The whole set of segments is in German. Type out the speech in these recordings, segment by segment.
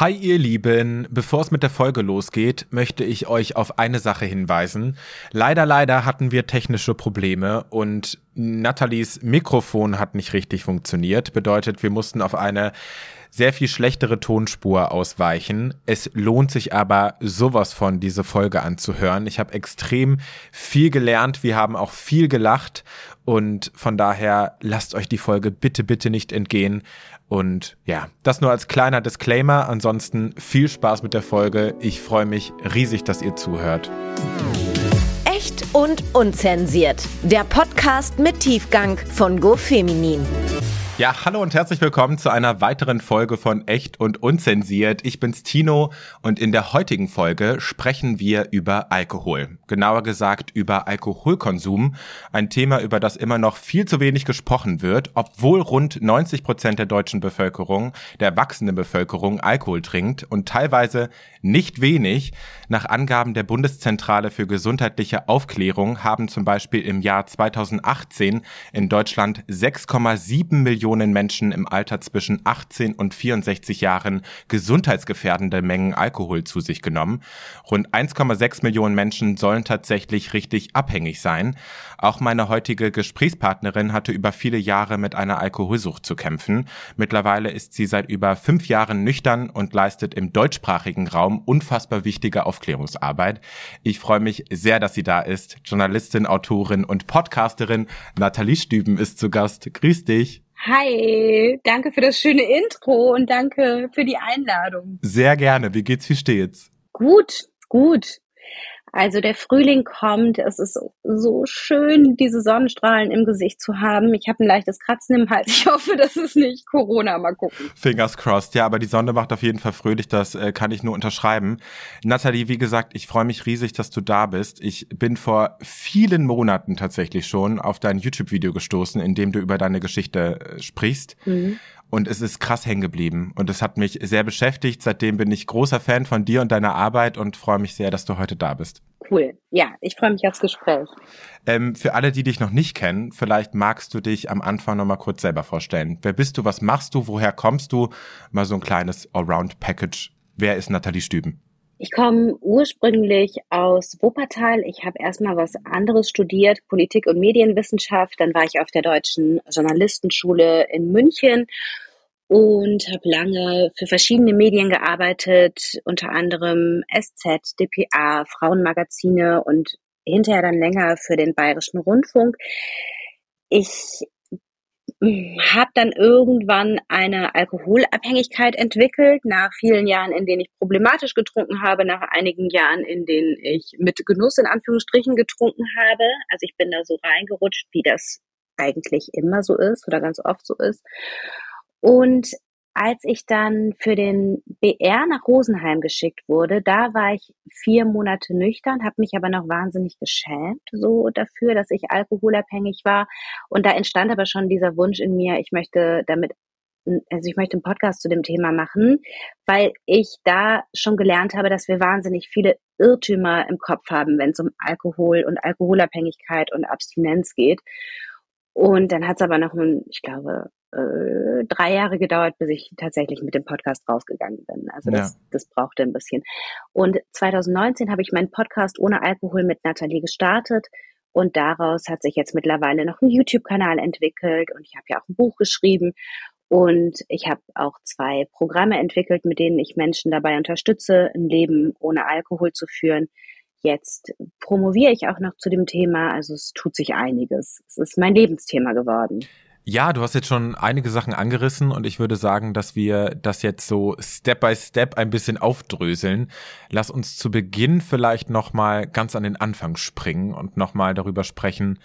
Hi ihr Lieben, bevor es mit der Folge losgeht, möchte ich euch auf eine Sache hinweisen. Leider, leider hatten wir technische Probleme und Nathalies Mikrofon hat nicht richtig funktioniert. Bedeutet, wir mussten auf eine sehr viel schlechtere Tonspur ausweichen. Es lohnt sich aber sowas von, diese Folge anzuhören. Ich habe extrem viel gelernt, wir haben auch viel gelacht und von daher lasst euch die Folge bitte, bitte nicht entgehen. Und ja, das nur als kleiner Disclaimer. Ansonsten viel Spaß mit der Folge. Ich freue mich riesig, dass ihr zuhört. Echt und unzensiert. Der Podcast mit Tiefgang von GoFeminin. Ja, hallo und herzlich willkommen zu einer weiteren Folge von Echt und Unzensiert. Ich bin's Tino und in der heutigen Folge sprechen wir über Alkohol. Genauer gesagt über Alkoholkonsum. Ein Thema, über das immer noch viel zu wenig gesprochen wird, obwohl rund 90 Prozent der deutschen Bevölkerung, der erwachsenen Bevölkerung Alkohol trinkt und teilweise nicht wenig. Nach Angaben der Bundeszentrale für gesundheitliche Aufklärung haben zum Beispiel im Jahr 2018 in Deutschland 6,7 Millionen Menschen im Alter zwischen 18 und 64 Jahren gesundheitsgefährdende Mengen Alkohol zu sich genommen. Rund 1,6 Millionen Menschen sollen tatsächlich richtig abhängig sein. Auch meine heutige Gesprächspartnerin hatte über viele Jahre mit einer Alkoholsucht zu kämpfen. Mittlerweile ist sie seit über fünf Jahren nüchtern und leistet im deutschsprachigen Raum unfassbar wichtige Aufklärungsarbeit. Ich freue mich sehr, dass sie da ist. Journalistin, Autorin und Podcasterin Nathalie Stüben ist zu Gast. Grüß dich. Hi, danke für das schöne Intro und danke für die Einladung. Sehr gerne. Wie geht's, wie steht's? Gut, gut. Also der Frühling kommt, es ist so schön, diese Sonnenstrahlen im Gesicht zu haben. Ich habe ein leichtes Kratzen im Hals. Ich hoffe, das ist nicht Corona. Mal gucken. Fingers crossed. Ja, aber die Sonne macht auf jeden Fall fröhlich. Das äh, kann ich nur unterschreiben. Nathalie, wie gesagt, ich freue mich riesig, dass du da bist. Ich bin vor vielen Monaten tatsächlich schon auf dein YouTube-Video gestoßen, in dem du über deine Geschichte äh, sprichst. Mhm und es ist krass hängen geblieben und es hat mich sehr beschäftigt. Seitdem bin ich großer Fan von dir und deiner Arbeit und freue mich sehr, dass du heute da bist. Cool. Ja, ich freue mich aufs Gespräch. Ähm, für alle, die dich noch nicht kennen, vielleicht magst du dich am Anfang noch mal kurz selber vorstellen. Wer bist du? Was machst du? Woher kommst du? Mal so ein kleines Allround-Package. Wer ist Nathalie Stüben? Ich komme ursprünglich aus Wuppertal. Ich habe erstmal was anderes studiert, Politik und Medienwissenschaft. Dann war ich auf der Deutschen Journalistenschule in München und habe lange für verschiedene Medien gearbeitet, unter anderem SZ, dpa, Frauenmagazine und hinterher dann länger für den Bayerischen Rundfunk. Ich habe dann irgendwann eine Alkoholabhängigkeit entwickelt, nach vielen Jahren, in denen ich problematisch getrunken habe, nach einigen Jahren, in denen ich mit Genuss in Anführungsstrichen getrunken habe. Also ich bin da so reingerutscht, wie das eigentlich immer so ist oder ganz oft so ist. Und als ich dann für den BR nach Rosenheim geschickt wurde, da war ich vier Monate nüchtern, habe mich aber noch wahnsinnig geschämt so dafür, dass ich alkoholabhängig war. Und da entstand aber schon dieser Wunsch in mir, ich möchte damit, also ich möchte einen Podcast zu dem Thema machen, weil ich da schon gelernt habe, dass wir wahnsinnig viele Irrtümer im Kopf haben, wenn es um Alkohol und Alkoholabhängigkeit und Abstinenz geht. Und dann hat es aber noch, ich glaube, äh, drei Jahre gedauert, bis ich tatsächlich mit dem Podcast rausgegangen bin. Also das, ja. das brauchte ein bisschen. Und 2019 habe ich meinen Podcast ohne Alkohol mit Nathalie gestartet. Und daraus hat sich jetzt mittlerweile noch ein YouTube-Kanal entwickelt und ich habe ja auch ein Buch geschrieben. Und ich habe auch zwei Programme entwickelt, mit denen ich Menschen dabei unterstütze, ein Leben ohne Alkohol zu führen. Jetzt promoviere ich auch noch zu dem Thema. Also es tut sich einiges. Es ist mein Lebensthema geworden. Ja, du hast jetzt schon einige Sachen angerissen und ich würde sagen, dass wir das jetzt so Step by Step ein bisschen aufdröseln. Lass uns zu Beginn vielleicht nochmal ganz an den Anfang springen und nochmal darüber sprechen,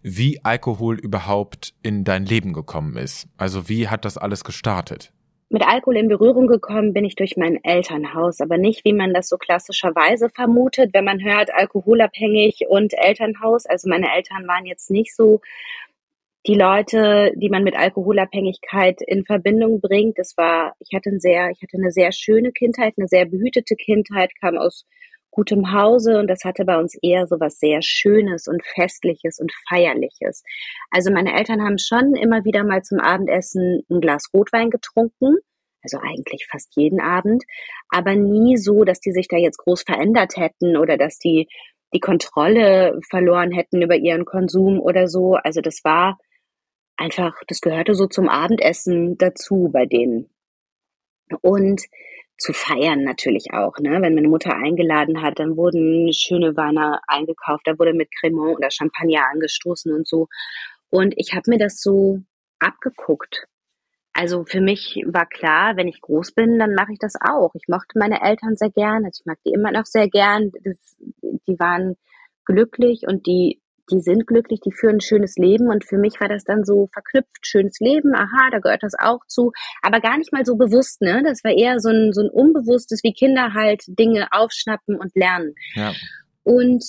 wie Alkohol überhaupt in dein Leben gekommen ist. Also wie hat das alles gestartet? Mit Alkohol in Berührung gekommen bin ich durch mein Elternhaus, aber nicht, wie man das so klassischerweise vermutet, wenn man hört, alkoholabhängig und Elternhaus. Also meine Eltern waren jetzt nicht so die Leute, die man mit Alkoholabhängigkeit in Verbindung bringt. Das war, ich hatte ein sehr, ich hatte eine sehr schöne Kindheit, eine sehr behütete Kindheit, kam aus gutem Hause und das hatte bei uns eher so was sehr Schönes und Festliches und Feierliches. Also meine Eltern haben schon immer wieder mal zum Abendessen ein Glas Rotwein getrunken. also eigentlich fast jeden Abend, aber nie so, dass die sich da jetzt groß verändert hätten oder dass die die Kontrolle verloren hätten über ihren Konsum oder so. Also das war einfach, das gehörte so zum Abendessen dazu bei denen. Und zu feiern natürlich auch, ne? Wenn meine Mutter eingeladen hat, dann wurden schöne Weine eingekauft, da wurde mit Cremant oder Champagner angestoßen und so. Und ich habe mir das so abgeguckt. Also für mich war klar, wenn ich groß bin, dann mache ich das auch. Ich mochte meine Eltern sehr gern, also ich mag die immer noch sehr gern. Das, die waren glücklich und die die sind glücklich, die führen ein schönes Leben und für mich war das dann so verknüpft, schönes Leben, aha, da gehört das auch zu, aber gar nicht mal so bewusst, ne? Das war eher so ein, so ein unbewusstes, wie Kinder halt Dinge aufschnappen und lernen. Ja. Und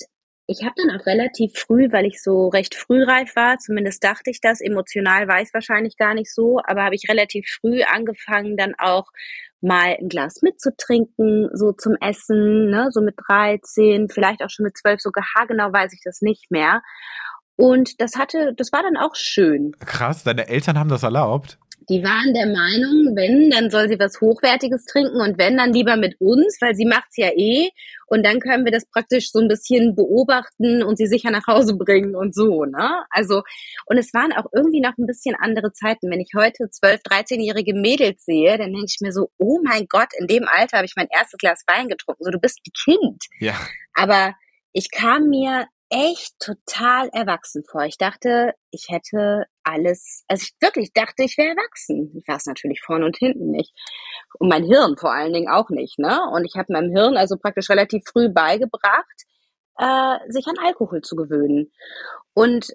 ich habe dann auch relativ früh, weil ich so recht frühreif war, zumindest dachte ich das, emotional war ich wahrscheinlich gar nicht so, aber habe ich relativ früh angefangen, dann auch mal ein Glas mitzutrinken, so zum Essen, ne, so mit 13, vielleicht auch schon mit 12, so haargenau weiß ich das nicht mehr. Und das hatte, das war dann auch schön. Krass, deine Eltern haben das erlaubt? Die waren der Meinung, wenn, dann soll sie was Hochwertiges trinken und wenn, dann lieber mit uns, weil sie macht's ja eh. Und dann können wir das praktisch so ein bisschen beobachten und sie sicher nach Hause bringen und so, ne? Also, und es waren auch irgendwie noch ein bisschen andere Zeiten. Wenn ich heute 12, 13-jährige Mädels sehe, dann denke ich mir so, oh mein Gott, in dem Alter habe ich mein erstes Glas Wein getrunken. So, du bist ein Kind. Ja. Aber ich kam mir echt total erwachsen vor. Ich dachte, ich hätte alles, also ich wirklich dachte, ich wäre erwachsen. Ich war es natürlich vorne und hinten nicht. Und mein Hirn vor allen Dingen auch nicht, ne? Und ich habe meinem Hirn also praktisch relativ früh beigebracht, äh, sich an Alkohol zu gewöhnen. Und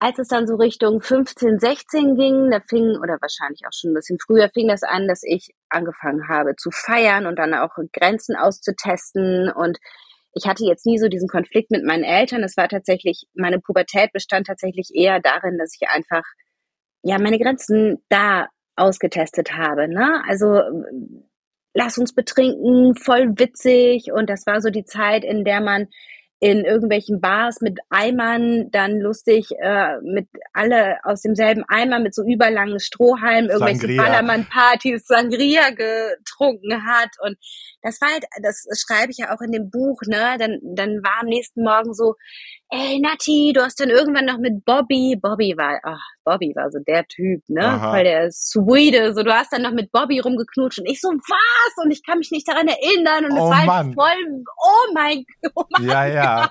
als es dann so Richtung 15, 16 ging, da fing, oder wahrscheinlich auch schon ein bisschen früher, fing das an, dass ich angefangen habe zu feiern und dann auch Grenzen auszutesten und ich hatte jetzt nie so diesen Konflikt mit meinen Eltern. Es war tatsächlich, meine Pubertät bestand tatsächlich eher darin, dass ich einfach, ja, meine Grenzen da ausgetestet habe, ne? Also, lass uns betrinken, voll witzig. Und das war so die Zeit, in der man in irgendwelchen Bars mit Eimern dann lustig äh, mit alle aus demselben Eimer mit so überlangen Strohhalmen irgendwelche Ballermann-Partys Sangria getrunken hat und das war halt, das schreibe ich ja auch in dem Buch, ne? Dann dann war am nächsten Morgen so, ey Nati, du hast dann irgendwann noch mit Bobby, Bobby war, ach, Bobby war so der Typ, ne? Aha. Weil der Swede, so du hast dann noch mit Bobby rumgeknutscht und ich so, was? Und ich kann mich nicht daran erinnern und es oh, war halt voll, oh mein Gott. Oh ja, ja.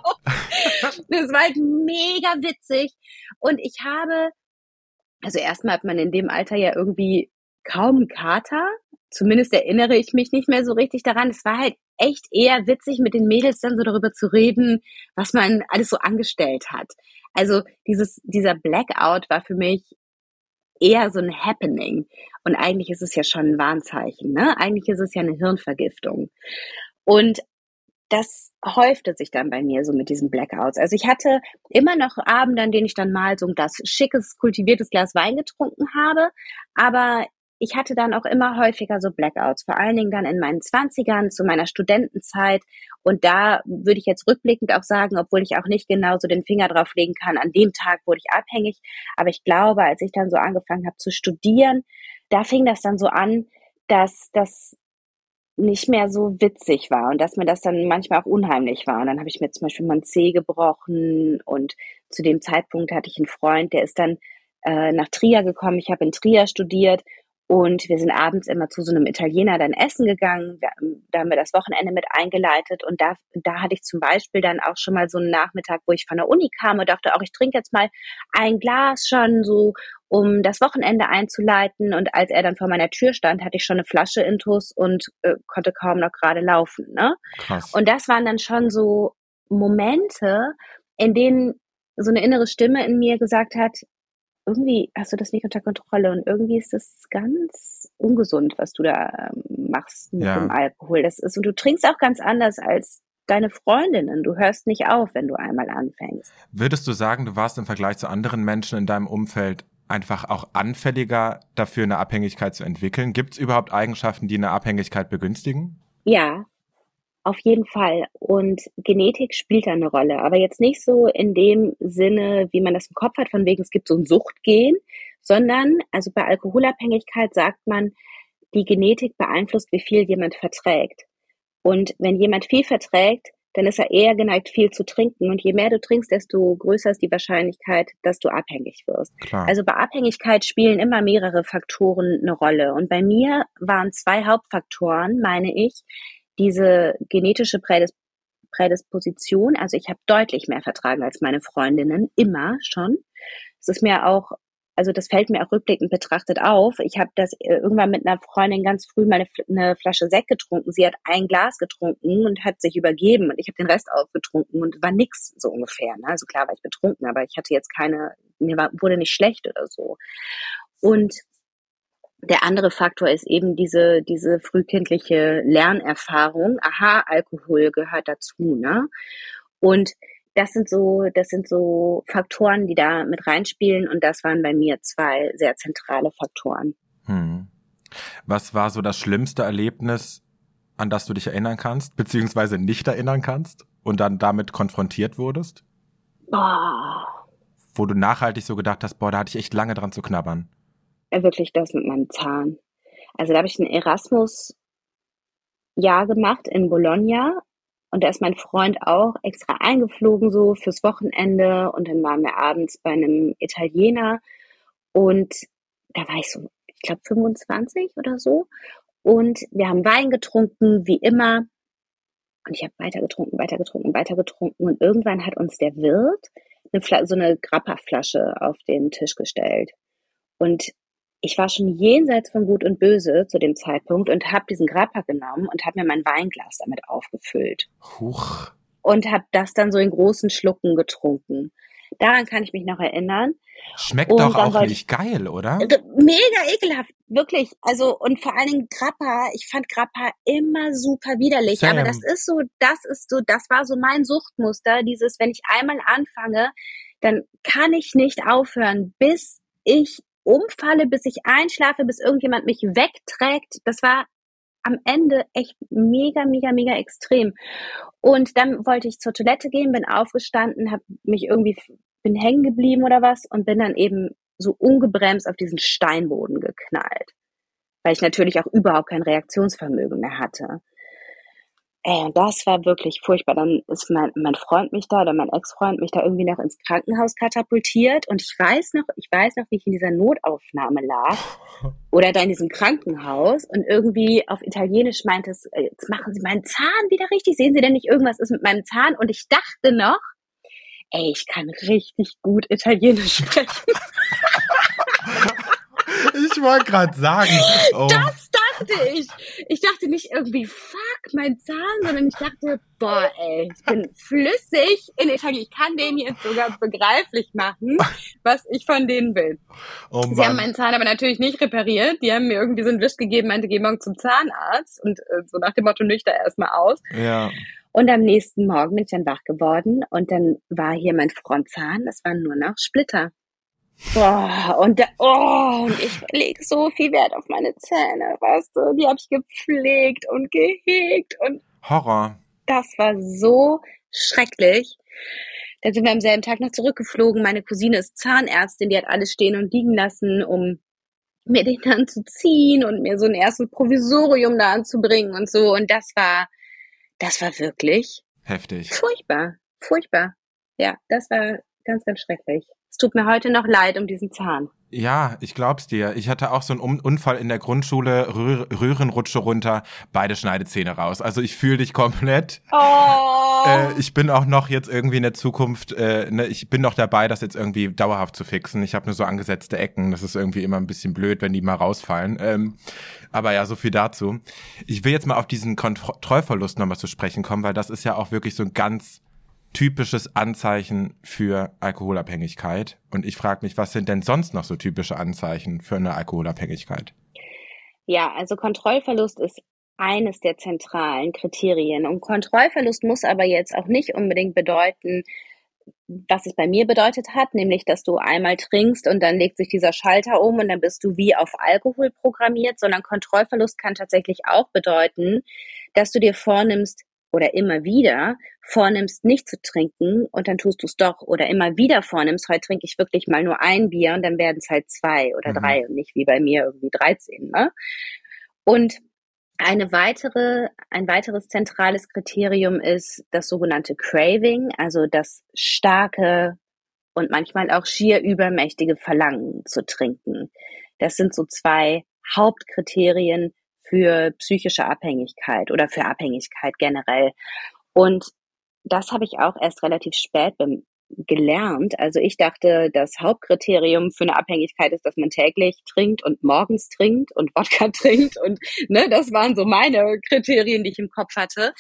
das war halt mega witzig und ich habe, also erstmal hat man in dem Alter ja irgendwie kaum Kater, zumindest erinnere ich mich nicht mehr so richtig daran. Es war halt echt eher witzig, mit den Mädels dann so darüber zu reden, was man alles so angestellt hat. Also dieses, dieser Blackout war für mich eher so ein Happening. Und eigentlich ist es ja schon ein Warnzeichen, ne? Eigentlich ist es ja eine Hirnvergiftung. Und das häufte sich dann bei mir so mit diesen Blackouts. Also ich hatte immer noch Abende, an denen ich dann mal so ein Glas schickes, kultiviertes Glas Wein getrunken habe, aber ich hatte dann auch immer häufiger so Blackouts, vor allen Dingen dann in meinen Zwanzigern, zu meiner Studentenzeit. Und da würde ich jetzt rückblickend auch sagen, obwohl ich auch nicht genau so den Finger drauf legen kann, an dem Tag wurde ich abhängig. Aber ich glaube, als ich dann so angefangen habe zu studieren, da fing das dann so an, dass das nicht mehr so witzig war und dass mir das dann manchmal auch unheimlich war. Und dann habe ich mir zum Beispiel mal ein Zeh gebrochen und zu dem Zeitpunkt hatte ich einen Freund, der ist dann äh, nach Trier gekommen. Ich habe in Trier studiert und wir sind abends immer zu so einem Italiener dann essen gegangen. Da haben wir das Wochenende mit eingeleitet. Und da, da hatte ich zum Beispiel dann auch schon mal so einen Nachmittag, wo ich von der Uni kam und dachte auch, ich trinke jetzt mal ein Glas schon so, um das Wochenende einzuleiten. Und als er dann vor meiner Tür stand, hatte ich schon eine Flasche Intus und äh, konnte kaum noch gerade laufen. Ne? Krass. Und das waren dann schon so Momente, in denen so eine innere Stimme in mir gesagt hat, irgendwie hast du das nicht unter Kontrolle und irgendwie ist das ganz ungesund, was du da ähm, machst mit ja. dem Alkohol. Das ist, und du trinkst auch ganz anders als deine Freundinnen. Du hörst nicht auf, wenn du einmal anfängst. Würdest du sagen, du warst im Vergleich zu anderen Menschen in deinem Umfeld einfach auch anfälliger dafür, eine Abhängigkeit zu entwickeln? Gibt es überhaupt Eigenschaften, die eine Abhängigkeit begünstigen? Ja, auf jeden Fall. Und Genetik spielt da eine Rolle. Aber jetzt nicht so in dem Sinne, wie man das im Kopf hat, von wegen es gibt so ein Suchtgen, sondern, also bei Alkoholabhängigkeit sagt man, die Genetik beeinflusst, wie viel jemand verträgt. Und wenn jemand viel verträgt, dann ist er eher geneigt, viel zu trinken. Und je mehr du trinkst, desto größer ist die Wahrscheinlichkeit, dass du abhängig wirst. Klar. Also bei Abhängigkeit spielen immer mehrere Faktoren eine Rolle. Und bei mir waren zwei Hauptfaktoren, meine ich, diese genetische Prädis Prädisposition. Also ich habe deutlich mehr vertragen als meine Freundinnen, immer schon. Es ist mir auch also das fällt mir auch rückblickend betrachtet auf. Ich habe das äh, irgendwann mit einer Freundin ganz früh mal eine, eine, Flasche Sekt getrunken. Sie hat ein Glas getrunken und hat sich übergeben und ich habe den Rest aufgetrunken und war nix so ungefähr. Ne? Also klar war ich betrunken, aber ich hatte jetzt keine, mir war, wurde nicht schlecht oder so. Und der andere Faktor ist eben diese, diese frühkindliche Lernerfahrung. Aha, Alkohol gehört dazu, ne? Und das sind so, das sind so Faktoren, die da mit reinspielen und das waren bei mir zwei sehr zentrale Faktoren. Hm. Was war so das schlimmste Erlebnis, an das du dich erinnern kannst, beziehungsweise nicht erinnern kannst und dann damit konfrontiert wurdest? Boah. Wo du nachhaltig so gedacht hast, boah, da hatte ich echt lange dran zu knabbern. Ja, wirklich das mit meinem Zahn. Also da habe ich ein Erasmus-Jahr gemacht in Bologna und da ist mein Freund auch extra eingeflogen, so fürs Wochenende. Und dann waren wir abends bei einem Italiener. Und da war ich so, ich glaube, 25 oder so. Und wir haben Wein getrunken, wie immer. Und ich habe weiter getrunken, weiter getrunken, weiter getrunken. Und irgendwann hat uns der Wirt eine so eine Grappa-Flasche auf den Tisch gestellt. Und ich war schon jenseits von Gut und Böse zu dem Zeitpunkt und habe diesen Grappa genommen und habe mir mein Weinglas damit aufgefüllt. Huch. Und habe das dann so in großen Schlucken getrunken. Daran kann ich mich noch erinnern. Schmeckt und doch auch nicht geil, oder? Mega ekelhaft, wirklich. Also und vor allen Dingen Grappa. Ich fand Grappa immer super widerlich. Sam. Aber das ist so, das ist so, das war so mein Suchtmuster. Dieses, wenn ich einmal anfange, dann kann ich nicht aufhören, bis ich umfalle, bis ich einschlafe, bis irgendjemand mich wegträgt. Das war am Ende echt mega, mega, mega extrem. Und dann wollte ich zur Toilette gehen, bin aufgestanden, habe mich irgendwie, bin hängen geblieben oder was und bin dann eben so ungebremst auf diesen Steinboden geknallt. Weil ich natürlich auch überhaupt kein Reaktionsvermögen mehr hatte. Ey, das war wirklich furchtbar. Dann ist mein, mein Freund mich da oder mein Ex-Freund mich da irgendwie noch ins Krankenhaus katapultiert. Und ich weiß noch, ich weiß noch, wie ich in dieser Notaufnahme lag oder da in diesem Krankenhaus und irgendwie auf Italienisch meinte es, äh, jetzt machen Sie meinen Zahn wieder richtig. Sehen Sie denn nicht, irgendwas ist mit meinem Zahn? Und ich dachte noch, ey, ich kann richtig gut Italienisch sprechen. ich wollte gerade sagen. Oh. Das dachte ich. Ich dachte nicht irgendwie, fuck, mein Zahn, sondern ich dachte, boah, ey, ich bin flüssig in Italien. Ich kann denen jetzt sogar begreiflich machen, was ich von denen will. Oh Sie haben meinen Zahn aber natürlich nicht repariert. Die haben mir irgendwie so einen Wisch gegeben, meinte, geh morgen zum Zahnarzt und äh, so nach dem Motto nüchter erstmal aus. Ja. Und am nächsten Morgen bin ich dann wach geworden und dann war hier mein Frontzahn, das waren nur noch Splitter. Boah, und, da, oh, und ich lege so viel Wert auf meine Zähne, weißt du, die habe ich gepflegt und gehegt und Horror. Das war so schrecklich. Dann sind wir am selben Tag noch zurückgeflogen. Meine Cousine ist Zahnärztin, die hat alles stehen und liegen lassen, um mir den dann zu ziehen und mir so ein erstes Provisorium da anzubringen und so. Und das war, das war wirklich heftig. Furchtbar, furchtbar. Ja, das war ganz, ganz schrecklich. Es tut mir heute noch leid um diesen Zahn. Ja, ich glaub's dir. Ich hatte auch so einen Unfall in der Grundschule, Röhr Röhrenrutsche runter, beide Schneidezähne raus. Also ich fühle dich komplett. Oh. Äh, ich bin auch noch jetzt irgendwie in der Zukunft, äh, ne, ich bin noch dabei, das jetzt irgendwie dauerhaft zu fixen. Ich habe nur so angesetzte Ecken. Das ist irgendwie immer ein bisschen blöd, wenn die mal rausfallen. Ähm, aber ja, so viel dazu. Ich will jetzt mal auf diesen Kontrollverlust nochmal zu sprechen kommen, weil das ist ja auch wirklich so ein ganz typisches Anzeichen für Alkoholabhängigkeit. Und ich frage mich, was sind denn sonst noch so typische Anzeichen für eine Alkoholabhängigkeit? Ja, also Kontrollverlust ist eines der zentralen Kriterien. Und Kontrollverlust muss aber jetzt auch nicht unbedingt bedeuten, was es bei mir bedeutet hat, nämlich dass du einmal trinkst und dann legt sich dieser Schalter um und dann bist du wie auf Alkohol programmiert, sondern Kontrollverlust kann tatsächlich auch bedeuten, dass du dir vornimmst, oder immer wieder vornimmst, nicht zu trinken und dann tust du es doch oder immer wieder vornimmst, heute trinke ich wirklich mal nur ein Bier und dann werden es halt zwei oder mhm. drei und nicht wie bei mir irgendwie 13. Ne? Und eine weitere, ein weiteres zentrales Kriterium ist das sogenannte Craving, also das starke und manchmal auch schier übermächtige Verlangen zu trinken. Das sind so zwei Hauptkriterien für psychische Abhängigkeit oder für Abhängigkeit generell. Und das habe ich auch erst relativ spät gelernt. Also ich dachte, das Hauptkriterium für eine Abhängigkeit ist, dass man täglich trinkt und morgens trinkt und Wodka trinkt und ne, das waren so meine Kriterien, die ich im Kopf hatte.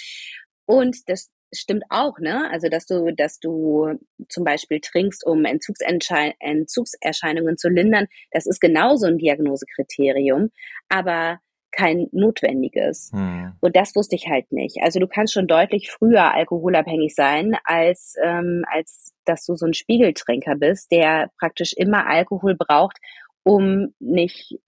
Und das stimmt auch, ne? Also dass du, dass du zum Beispiel trinkst, um Entzugserscheinungen zu lindern, das ist genauso ein Diagnosekriterium. Aber kein notwendiges. Hm. Und das wusste ich halt nicht. Also du kannst schon deutlich früher alkoholabhängig sein, als, ähm, als dass du so ein Spiegeltrinker bist, der praktisch immer Alkohol braucht, um nicht,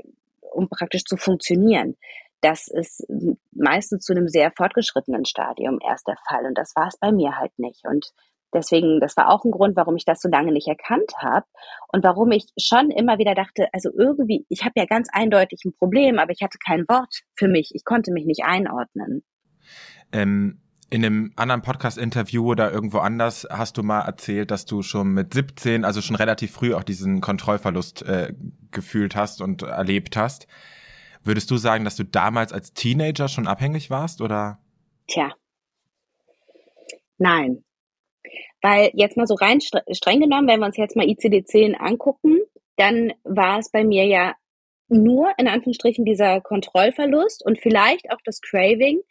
um praktisch zu funktionieren. Das ist meistens zu einem sehr fortgeschrittenen Stadium erst der Fall. Und das war es bei mir halt nicht. Und Deswegen, das war auch ein Grund, warum ich das so lange nicht erkannt habe und warum ich schon immer wieder dachte, also irgendwie, ich habe ja ganz eindeutig ein Problem, aber ich hatte kein Wort für mich. Ich konnte mich nicht einordnen. Ähm, in einem anderen Podcast-Interview oder irgendwo anders hast du mal erzählt, dass du schon mit 17, also schon relativ früh auch diesen Kontrollverlust äh, gefühlt hast und erlebt hast. Würdest du sagen, dass du damals als Teenager schon abhängig warst oder? Tja. Nein, weil jetzt mal so rein streng genommen, wenn wir uns jetzt mal ICD-10 angucken, dann war es bei mir ja nur in Anführungsstrichen dieser Kontrollverlust und vielleicht auch das Craving,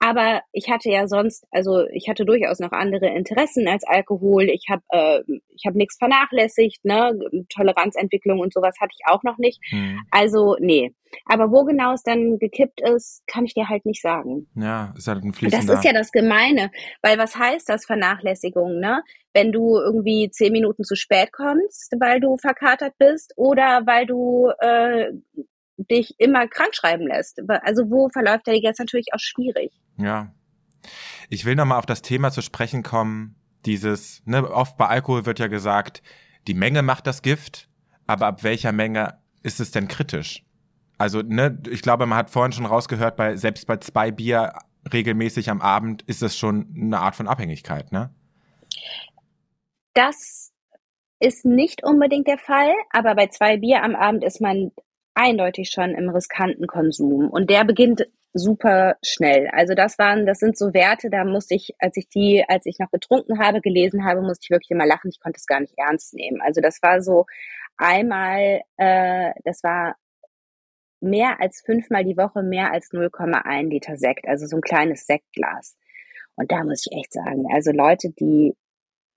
aber ich hatte ja sonst, also ich hatte durchaus noch andere Interessen als Alkohol. Ich habe äh, ich habe nichts vernachlässigt, ne? Toleranzentwicklung und sowas hatte ich auch noch nicht. Hm. Also nee. Aber wo genau es dann gekippt ist, kann ich dir halt nicht sagen. Ja, ist halt ein fließender. Das ist ja das Gemeine, weil was heißt das Vernachlässigung, ne? Wenn du irgendwie zehn Minuten zu spät kommst, weil du verkatert bist oder weil du äh, dich immer krank schreiben lässt. Also wo verläuft der jetzt natürlich auch schwierig. Ja. Ich will nochmal auf das Thema zu sprechen kommen, dieses, ne, oft bei Alkohol wird ja gesagt, die Menge macht das Gift, aber ab welcher Menge ist es denn kritisch? Also, ne, ich glaube, man hat vorhin schon rausgehört, bei, selbst bei zwei Bier regelmäßig am Abend ist es schon eine Art von Abhängigkeit, ne? Das ist nicht unbedingt der Fall, aber bei zwei Bier am Abend ist man eindeutig schon im riskanten Konsum. Und der beginnt super schnell. Also das waren, das sind so Werte, da musste ich, als ich die, als ich noch getrunken habe, gelesen habe, musste ich wirklich immer lachen. Ich konnte es gar nicht ernst nehmen. Also das war so einmal, äh, das war mehr als fünfmal die Woche mehr als 0,1 Liter Sekt, also so ein kleines Sektglas. Und da muss ich echt sagen, also Leute, die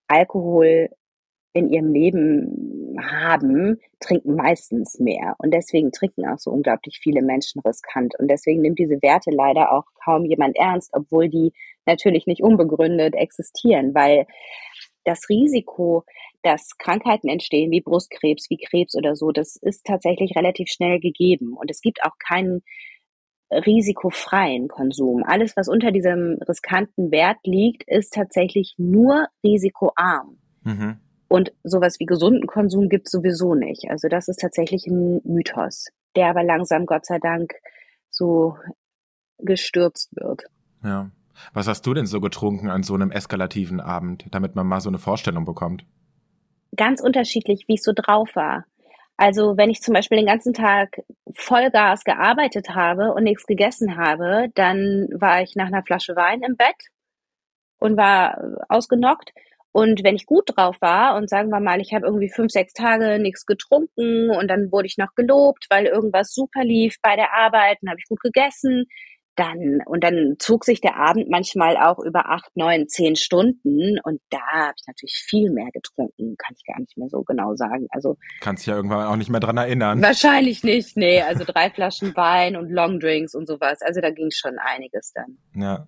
Alkohol in ihrem Leben haben, trinken meistens mehr. Und deswegen trinken auch so unglaublich viele Menschen riskant. Und deswegen nimmt diese Werte leider auch kaum jemand ernst, obwohl die natürlich nicht unbegründet existieren, weil das Risiko, dass Krankheiten entstehen, wie Brustkrebs, wie Krebs oder so, das ist tatsächlich relativ schnell gegeben. Und es gibt auch keinen risikofreien Konsum. Alles, was unter diesem riskanten Wert liegt, ist tatsächlich nur risikoarm. Mhm. Und sowas wie gesunden Konsum gibt es sowieso nicht. Also das ist tatsächlich ein Mythos, der aber langsam, Gott sei Dank, so gestürzt wird. Ja. Was hast du denn so getrunken an so einem eskalativen Abend, damit man mal so eine Vorstellung bekommt? Ganz unterschiedlich, wie ich so drauf war. Also wenn ich zum Beispiel den ganzen Tag Vollgas gearbeitet habe und nichts gegessen habe, dann war ich nach einer Flasche Wein im Bett und war ausgenockt. Und wenn ich gut drauf war und sagen wir mal, ich habe irgendwie fünf, sechs Tage nichts getrunken und dann wurde ich noch gelobt, weil irgendwas super lief bei der Arbeit und habe ich gut gegessen, dann und dann zog sich der Abend manchmal auch über acht, neun, zehn Stunden und da habe ich natürlich viel mehr getrunken, kann ich gar nicht mehr so genau sagen. Also kannst ja irgendwann auch nicht mehr dran erinnern. Wahrscheinlich nicht, nee. Also drei Flaschen Wein und Longdrinks und sowas. Also da ging schon einiges dann. Ja.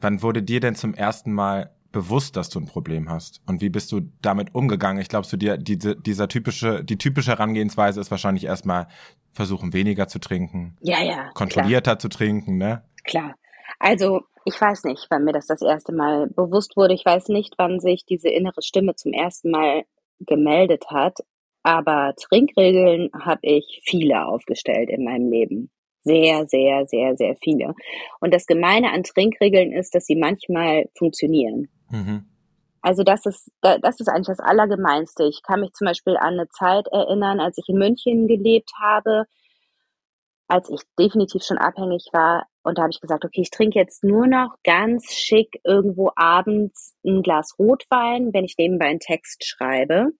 Wann wurde dir denn zum ersten Mal bewusst, dass du ein Problem hast? Und wie bist du damit umgegangen? Ich glaube, so dir diese, dieser typische, die typische Herangehensweise ist wahrscheinlich erstmal versuchen, weniger zu trinken. Ja, ja. Kontrollierter klar. zu trinken, ne? Klar. Also, ich weiß nicht, wann mir das das erste Mal bewusst wurde. Ich weiß nicht, wann sich diese innere Stimme zum ersten Mal gemeldet hat. Aber Trinkregeln habe ich viele aufgestellt in meinem Leben. Sehr, sehr, sehr, sehr viele. Und das Gemeine an Trinkregeln ist, dass sie manchmal funktionieren. Mhm. Also das ist, das ist eigentlich das Allergemeinste. Ich kann mich zum Beispiel an eine Zeit erinnern, als ich in München gelebt habe, als ich definitiv schon abhängig war. Und da habe ich gesagt, okay, ich trinke jetzt nur noch ganz schick irgendwo abends ein Glas Rotwein, wenn ich nebenbei einen Text schreibe.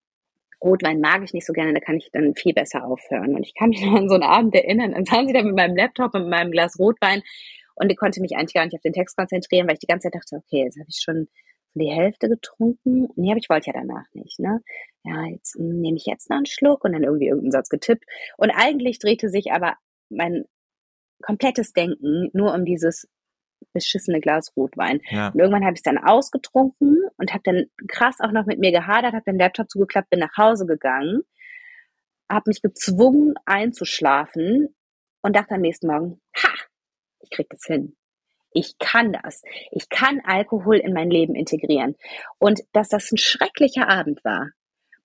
Rotwein mag ich nicht so gerne, da kann ich dann viel besser aufhören. Und ich kann mich noch an so einen Abend erinnern, dann saßen sie da mit meinem Laptop und meinem Glas Rotwein und ich konnte mich eigentlich gar nicht auf den Text konzentrieren, weil ich die ganze Zeit dachte, okay, jetzt habe ich schon die Hälfte getrunken. Nee, aber ich wollte ja danach nicht, ne? Ja, jetzt hm, nehme ich jetzt noch einen Schluck und dann irgendwie irgendeinen Satz getippt. Und eigentlich drehte sich aber mein komplettes Denken nur um dieses beschissene Glas Rotwein. Ja. Und irgendwann habe ich es dann ausgetrunken und habe dann krass auch noch mit mir gehadert, habe den Laptop zugeklappt, bin nach Hause gegangen, habe mich gezwungen einzuschlafen und dachte am nächsten Morgen, ha, ich krieg das hin. Ich kann das. Ich kann Alkohol in mein Leben integrieren. Und dass das ein schrecklicher Abend war,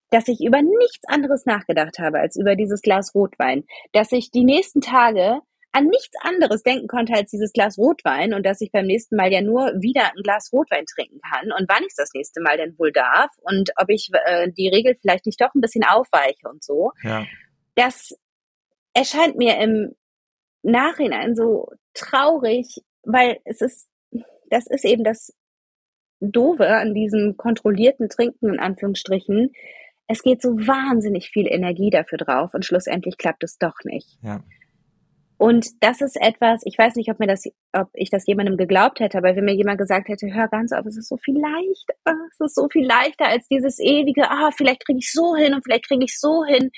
dass ich über nichts anderes nachgedacht habe als über dieses Glas Rotwein, dass ich die nächsten Tage an nichts anderes denken konnte als dieses Glas Rotwein und dass ich beim nächsten Mal ja nur wieder ein Glas Rotwein trinken kann und wann ich das nächste Mal denn wohl darf und ob ich äh, die Regel vielleicht nicht doch ein bisschen aufweiche und so. Ja. Das erscheint mir im Nachhinein so traurig, weil es ist, das ist eben das Dove an diesem kontrollierten Trinken in Anführungsstrichen. Es geht so wahnsinnig viel Energie dafür drauf und schlussendlich klappt es doch nicht. Ja. Und das ist etwas, ich weiß nicht, ob mir das, ob ich das jemandem geglaubt hätte, aber wenn mir jemand gesagt hätte, hör ganz auf, es ist so viel leichter, es ist so viel leichter als dieses ewige, ah, vielleicht kriege ich so hin und vielleicht kriege ich so hin.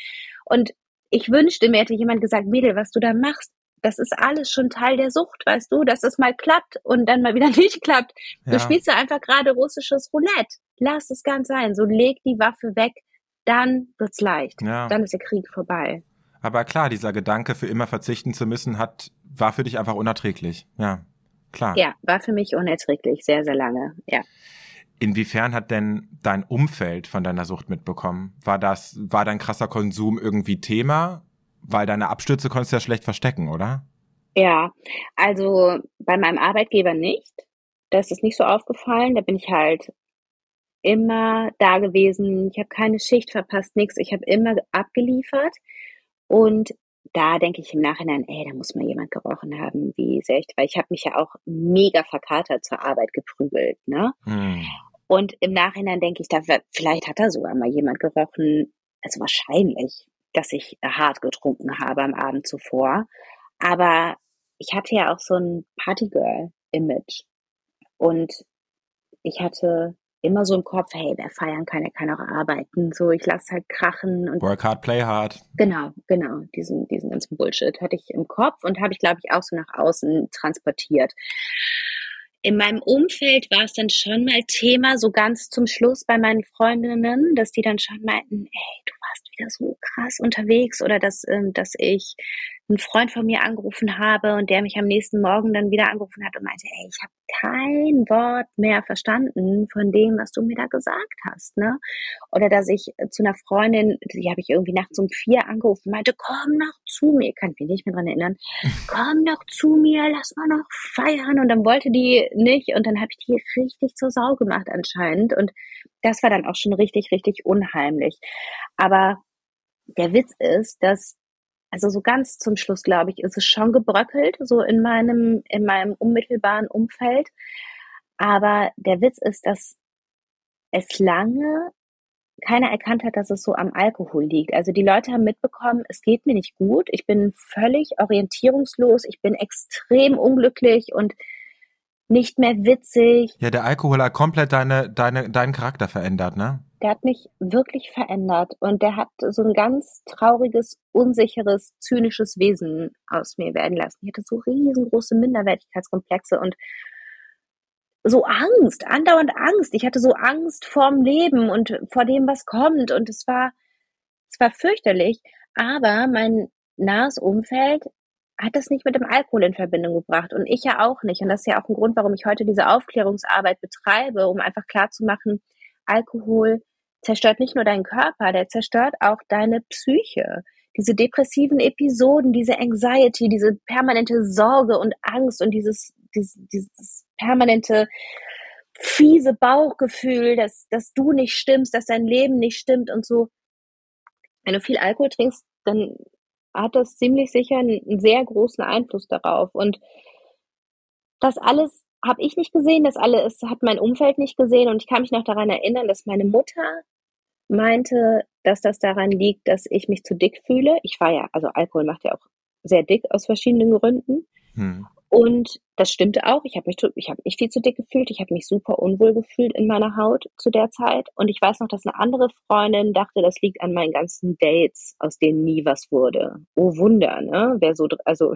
Und ich wünschte, mir hätte jemand gesagt, Mädel, was du da machst, das ist alles schon Teil der Sucht, weißt du, dass es mal klappt und dann mal wieder nicht klappt. Ja. Du spielst ja einfach gerade russisches Roulette. Lass es ganz sein. So leg die Waffe weg, dann wird's leicht. Ja. Dann ist der Krieg vorbei. Aber klar, dieser Gedanke, für immer verzichten zu müssen, hat, war für dich einfach unerträglich. Ja, klar. Ja, war für mich unerträglich, sehr, sehr lange, ja. Inwiefern hat denn dein Umfeld von deiner Sucht mitbekommen? War das, war dein krasser Konsum irgendwie Thema? Weil deine Abstürze konntest du ja schlecht verstecken, oder? Ja, also bei meinem Arbeitgeber nicht. Da ist es nicht so aufgefallen. Da bin ich halt immer da gewesen. Ich habe keine Schicht verpasst, nichts. Ich habe immer abgeliefert. Und da denke ich im Nachhinein, ey, da muss mal jemand gerochen haben, wie sehr ich, weil ich habe mich ja auch mega verkatert zur Arbeit geprügelt, ne? Hm. Und im Nachhinein denke ich, da vielleicht hat da sogar mal jemand gerochen, also wahrscheinlich, dass ich hart getrunken habe am Abend zuvor. Aber ich hatte ja auch so ein Partygirl-Image. Und ich hatte immer so im Kopf, hey, wer feiern kann, der kann auch arbeiten. So, ich lasse halt krachen und. Work hard, play hard. Genau, genau. Diesen, diesen ganzen Bullshit hatte ich im Kopf und habe ich, glaube ich, auch so nach außen transportiert. In meinem Umfeld war es dann schon mal Thema, so ganz zum Schluss bei meinen Freundinnen, dass die dann schon meinten, ey, du warst wieder so krass unterwegs oder dass, ähm, dass ich einen Freund von mir angerufen habe und der mich am nächsten Morgen dann wieder angerufen hat und meinte, ey, ich habe kein Wort mehr verstanden von dem, was du mir da gesagt hast, ne? Oder dass ich zu einer Freundin, die habe ich irgendwie nachts um vier angerufen, meinte, komm noch zu mir, kann ich mich nicht mehr dran erinnern, komm noch zu mir, lass mal noch feiern und dann wollte die nicht und dann habe ich die richtig zur Sau gemacht anscheinend und das war dann auch schon richtig, richtig unheimlich. Aber der Witz ist, dass also so ganz zum Schluss, glaube ich, ist es schon gebröckelt, so in meinem, in meinem unmittelbaren Umfeld. Aber der Witz ist, dass es lange keiner erkannt hat, dass es so am Alkohol liegt. Also die Leute haben mitbekommen, es geht mir nicht gut, ich bin völlig orientierungslos, ich bin extrem unglücklich und nicht mehr witzig. Ja, der Alkohol hat komplett deine, deine, deinen Charakter verändert, ne? Der hat mich wirklich verändert und der hat so ein ganz trauriges, unsicheres, zynisches Wesen aus mir werden lassen. Ich hatte so riesengroße Minderwertigkeitskomplexe und so Angst, andauernd Angst. Ich hatte so Angst vorm Leben und vor dem, was kommt und es war, es war fürchterlich, aber mein nahes Umfeld hat das nicht mit dem Alkohol in Verbindung gebracht und ich ja auch nicht. Und das ist ja auch ein Grund, warum ich heute diese Aufklärungsarbeit betreibe, um einfach klarzumachen, Alkohol zerstört nicht nur deinen Körper, der zerstört auch deine Psyche. diese depressiven Episoden, diese Anxiety, diese permanente Sorge und Angst und dieses, dieses, dieses permanente fiese Bauchgefühl, dass, dass du nicht stimmst, dass dein Leben nicht stimmt und so. Wenn du viel Alkohol trinkst, dann hat das ziemlich sicher einen sehr großen Einfluss darauf. Und das alles habe ich nicht gesehen, das alles hat mein Umfeld nicht gesehen. Und ich kann mich noch daran erinnern, dass meine Mutter meinte, dass das daran liegt, dass ich mich zu dick fühle. Ich war ja, also Alkohol macht ja auch sehr dick aus verschiedenen Gründen. Hm. Und das stimmte auch. Ich habe mich, ich habe mich viel zu dick gefühlt. Ich habe mich super unwohl gefühlt in meiner Haut zu der Zeit. Und ich weiß noch, dass eine andere Freundin dachte, das liegt an meinen ganzen Dates, aus denen nie was wurde. Oh Wunder, ne? Wer so, also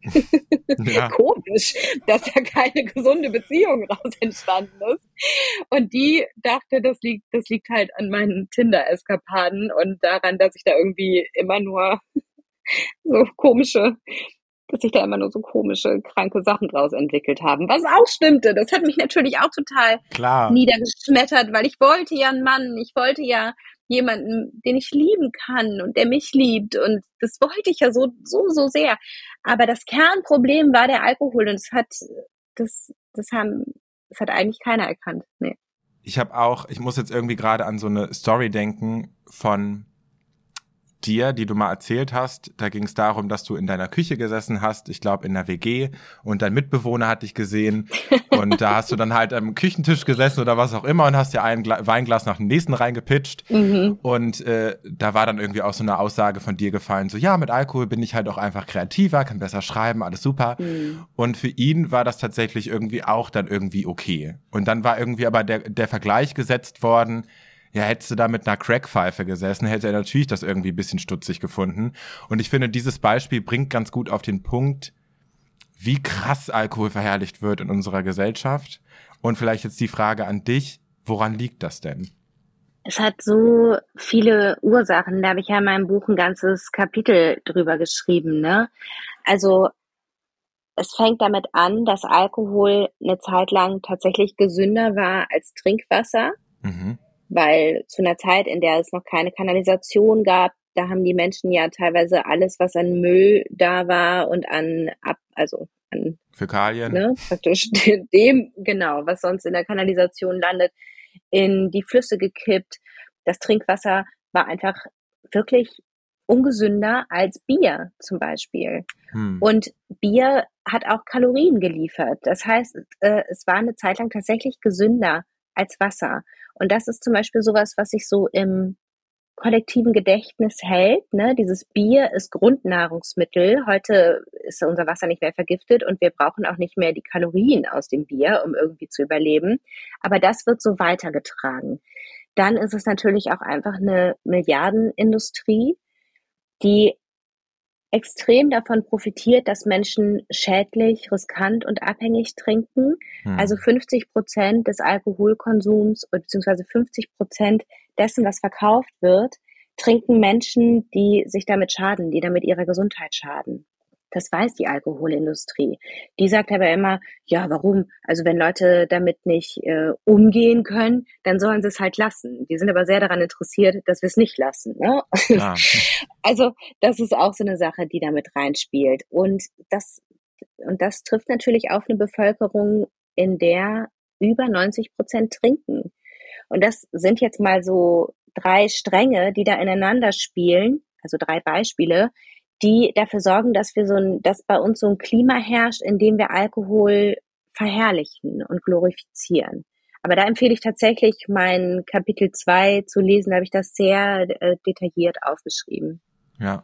ja. komisch, dass da keine gesunde Beziehung raus entstanden ist. Und die dachte, das liegt, das liegt halt an meinen Tinder-Eskapaden und daran, dass ich da irgendwie immer nur so komische dass sich da immer nur so komische, kranke Sachen draus entwickelt haben. Was auch stimmte. Das hat mich natürlich auch total Klar. niedergeschmettert, weil ich wollte ja einen Mann, ich wollte ja jemanden, den ich lieben kann und der mich liebt. Und das wollte ich ja so, so, so sehr. Aber das Kernproblem war der Alkohol und es hat, das, das haben, das hat eigentlich keiner erkannt. Nee. Ich habe auch, ich muss jetzt irgendwie gerade an so eine Story denken von dir, die du mal erzählt hast. Da ging es darum, dass du in deiner Küche gesessen hast, ich glaube in der WG, und dein Mitbewohner hat dich gesehen. und da hast du dann halt am Küchentisch gesessen oder was auch immer und hast dir ein Gla Weinglas nach dem nächsten reingepitcht. Mhm. Und äh, da war dann irgendwie auch so eine Aussage von dir gefallen, so ja, mit Alkohol bin ich halt auch einfach kreativer, kann besser schreiben, alles super. Mhm. Und für ihn war das tatsächlich irgendwie auch dann irgendwie okay. Und dann war irgendwie aber der, der Vergleich gesetzt worden, ja, hättest du da mit einer Crackpfeife gesessen, hätte er natürlich das irgendwie ein bisschen stutzig gefunden. Und ich finde, dieses Beispiel bringt ganz gut auf den Punkt, wie krass Alkohol verherrlicht wird in unserer Gesellschaft. Und vielleicht jetzt die Frage an dich, woran liegt das denn? Es hat so viele Ursachen. Da habe ich ja in meinem Buch ein ganzes Kapitel drüber geschrieben. Ne? Also es fängt damit an, dass Alkohol eine Zeit lang tatsächlich gesünder war als Trinkwasser. Mhm weil zu einer Zeit, in der es noch keine Kanalisation gab, da haben die Menschen ja teilweise alles, was an Müll da war und an ab, also an Fäkalien, ne, praktisch dem genau, was sonst in der Kanalisation landet, in die Flüsse gekippt. Das Trinkwasser war einfach wirklich ungesünder als Bier zum Beispiel. Hm. Und Bier hat auch Kalorien geliefert. Das heißt, äh, es war eine Zeit lang tatsächlich gesünder als Wasser. Und das ist zum Beispiel sowas, was sich so im kollektiven Gedächtnis hält. Ne? Dieses Bier ist Grundnahrungsmittel. Heute ist unser Wasser nicht mehr vergiftet und wir brauchen auch nicht mehr die Kalorien aus dem Bier, um irgendwie zu überleben. Aber das wird so weitergetragen. Dann ist es natürlich auch einfach eine Milliardenindustrie, die extrem davon profitiert, dass Menschen schädlich, riskant und abhängig trinken. Hm. Also 50 Prozent des Alkoholkonsums beziehungsweise 50 Prozent dessen, was verkauft wird, trinken Menschen, die sich damit schaden, die damit ihrer Gesundheit schaden. Das weiß die Alkoholindustrie. Die sagt aber immer, ja, warum? Also wenn Leute damit nicht äh, umgehen können, dann sollen sie es halt lassen. Die sind aber sehr daran interessiert, dass wir es nicht lassen. Ne? Ja. Also das ist auch so eine Sache, die damit reinspielt. Und das, und das trifft natürlich auf eine Bevölkerung, in der über 90 Prozent trinken. Und das sind jetzt mal so drei Stränge, die da ineinander spielen, also drei Beispiele, die dafür sorgen, dass wir so ein, dass bei uns so ein Klima herrscht, in dem wir Alkohol verherrlichen und glorifizieren. Aber da empfehle ich tatsächlich mein Kapitel 2 zu lesen, da habe ich das sehr äh, detailliert aufgeschrieben. Ja,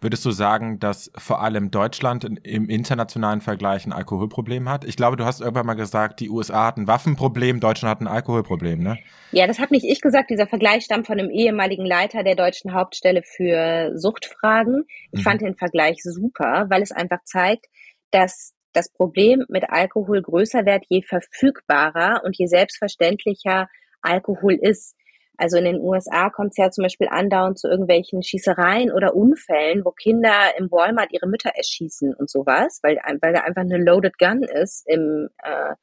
Würdest du sagen, dass vor allem Deutschland im internationalen Vergleich ein Alkoholproblem hat? Ich glaube, du hast irgendwann mal gesagt, die USA hat ein Waffenproblem, Deutschland hat ein Alkoholproblem, ne? Ja, das habe nicht ich gesagt. Dieser Vergleich stammt von einem ehemaligen Leiter der deutschen Hauptstelle für Suchtfragen. Ich mhm. fand den Vergleich super, weil es einfach zeigt, dass das Problem mit Alkohol größer wird, je verfügbarer und je selbstverständlicher Alkohol ist. Also in den USA kommt es ja zum Beispiel andauernd zu irgendwelchen Schießereien oder Unfällen, wo Kinder im Walmart ihre Mütter erschießen und sowas, weil, weil da einfach eine loaded gun ist im, äh,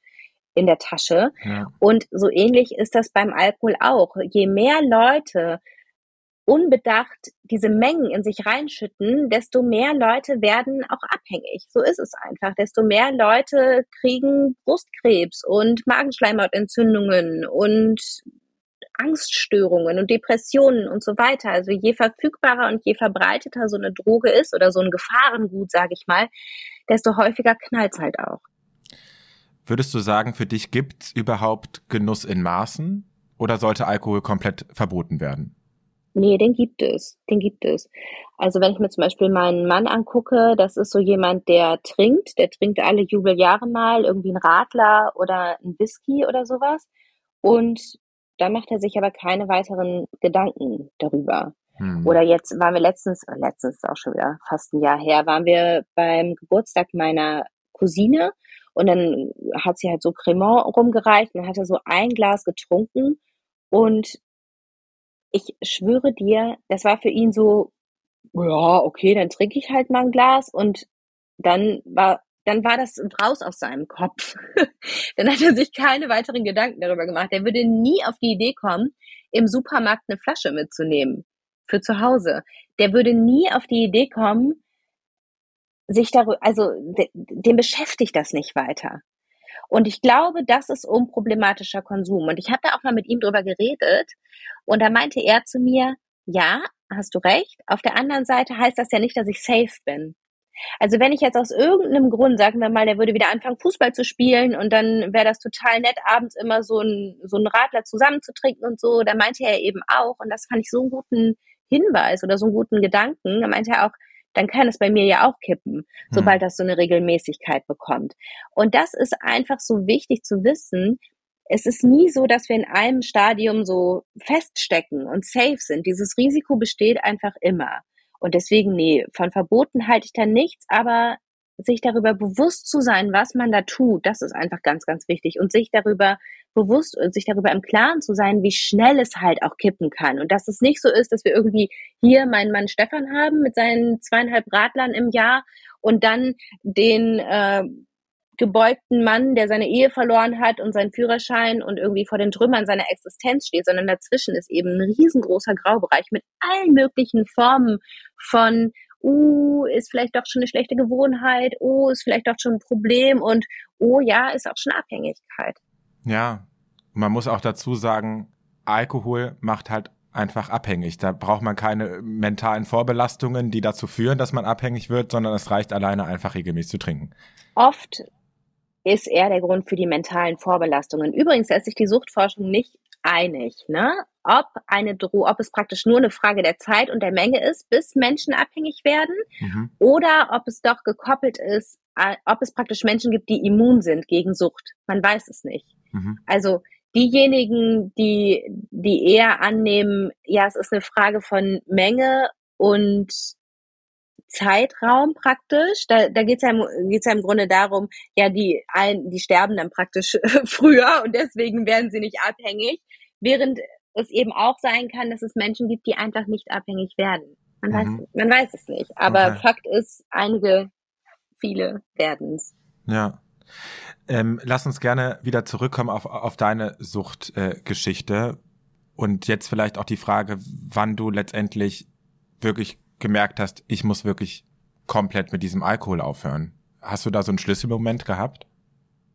in der Tasche. Ja. Und so ähnlich ist das beim Alkohol auch. Je mehr Leute unbedacht diese Mengen in sich reinschütten, desto mehr Leute werden auch abhängig. So ist es einfach. Desto mehr Leute kriegen Brustkrebs und Magenschleimhautentzündungen und Angststörungen und Depressionen und so weiter. Also je verfügbarer und je verbreiteter so eine Droge ist oder so ein Gefahrengut, sage ich mal, desto häufiger knallt es halt auch. Würdest du sagen, für dich gibt es überhaupt Genuss in Maßen oder sollte Alkohol komplett verboten werden? Nee, den gibt es. Den gibt es. Also wenn ich mir zum Beispiel meinen Mann angucke, das ist so jemand, der trinkt, der trinkt alle Jubeljahre mal irgendwie einen Radler oder einen Whisky oder sowas. Und da macht er sich aber keine weiteren Gedanken darüber. Hm. Oder jetzt waren wir letztens, äh, letztens auch schon wieder fast ein Jahr her, waren wir beim Geburtstag meiner Cousine und dann hat sie halt so Cremant rumgereicht und hat er so ein Glas getrunken und ich schwöre dir, das war für ihn so, ja, okay, dann trinke ich halt mal ein Glas und dann war, dann war das raus aus seinem Kopf. dann hat er sich keine weiteren Gedanken darüber gemacht. Er würde nie auf die Idee kommen, im Supermarkt eine Flasche mitzunehmen für zu Hause. Der würde nie auf die Idee kommen, sich darüber, also dem beschäftigt das nicht weiter. Und ich glaube, das ist unproblematischer Konsum. Und ich habe da auch mal mit ihm drüber geredet und da meinte er zu mir, ja, hast du recht. Auf der anderen Seite heißt das ja nicht, dass ich safe bin. Also wenn ich jetzt aus irgendeinem Grund, sagen wir mal, der würde wieder anfangen, Fußball zu spielen und dann wäre das total nett, abends immer so ein, so ein Radler zusammenzutrinken und so, da meinte er eben auch, und das fand ich so einen guten Hinweis oder so einen guten Gedanken, da meinte er auch, dann kann es bei mir ja auch kippen, sobald hm. das so eine Regelmäßigkeit bekommt. Und das ist einfach so wichtig zu wissen. Es ist nie so, dass wir in einem Stadium so feststecken und safe sind. Dieses Risiko besteht einfach immer. Und deswegen, nee, von Verboten halte ich da nichts, aber sich darüber bewusst zu sein, was man da tut, das ist einfach ganz, ganz wichtig. Und sich darüber bewusst und sich darüber im Klaren zu sein, wie schnell es halt auch kippen kann. Und dass es nicht so ist, dass wir irgendwie hier meinen Mann Stefan haben mit seinen zweieinhalb Radlern im Jahr und dann den äh, gebeugten Mann, der seine Ehe verloren hat und seinen Führerschein und irgendwie vor den Trümmern seiner Existenz steht, sondern dazwischen ist eben ein riesengroßer Graubereich mit allen möglichen Formen von uh, ist vielleicht doch schon eine schlechte Gewohnheit, oh, ist vielleicht doch schon ein Problem und oh ja, ist auch schon Abhängigkeit. Ja, man muss auch dazu sagen, Alkohol macht halt einfach abhängig. Da braucht man keine mentalen Vorbelastungen, die dazu führen, dass man abhängig wird, sondern es reicht alleine einfach regelmäßig zu trinken. Oft ist eher der Grund für die mentalen Vorbelastungen. Übrigens lässt sich die Suchtforschung nicht einig, ne? ob eine Dro ob es praktisch nur eine Frage der Zeit und der Menge ist, bis Menschen abhängig werden, mhm. oder ob es doch gekoppelt ist, ob es praktisch Menschen gibt, die immun sind gegen Sucht. Man weiß es nicht. Mhm. Also diejenigen, die, die eher annehmen, ja, es ist eine Frage von Menge und Zeitraum praktisch. Da, da geht es ja, geht's ja im Grunde darum, ja, die, ein, die sterben dann praktisch früher und deswegen werden sie nicht abhängig. Während es eben auch sein kann, dass es Menschen gibt, die einfach nicht abhängig werden. Man, mhm. weiß, man weiß es nicht. Aber okay. Fakt ist, einige, viele werden es. Ja. Ähm, lass uns gerne wieder zurückkommen auf, auf deine Suchtgeschichte. Äh, und jetzt vielleicht auch die Frage, wann du letztendlich wirklich gemerkt hast, ich muss wirklich komplett mit diesem Alkohol aufhören. Hast du da so einen Schlüsselmoment gehabt?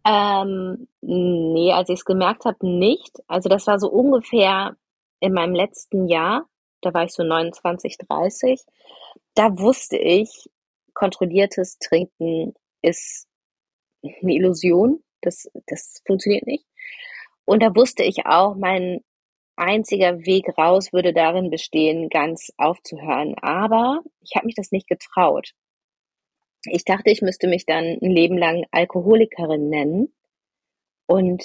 Ähm, nee, als ich es gemerkt habe, nicht. Also das war so ungefähr in meinem letzten Jahr, da war ich so 29, 30. Da wusste ich, kontrolliertes Trinken ist eine Illusion. Das, das funktioniert nicht. Und da wusste ich auch, mein einziger Weg raus würde darin bestehen, ganz aufzuhören. Aber ich habe mich das nicht getraut. Ich dachte, ich müsste mich dann ein Leben lang Alkoholikerin nennen. Und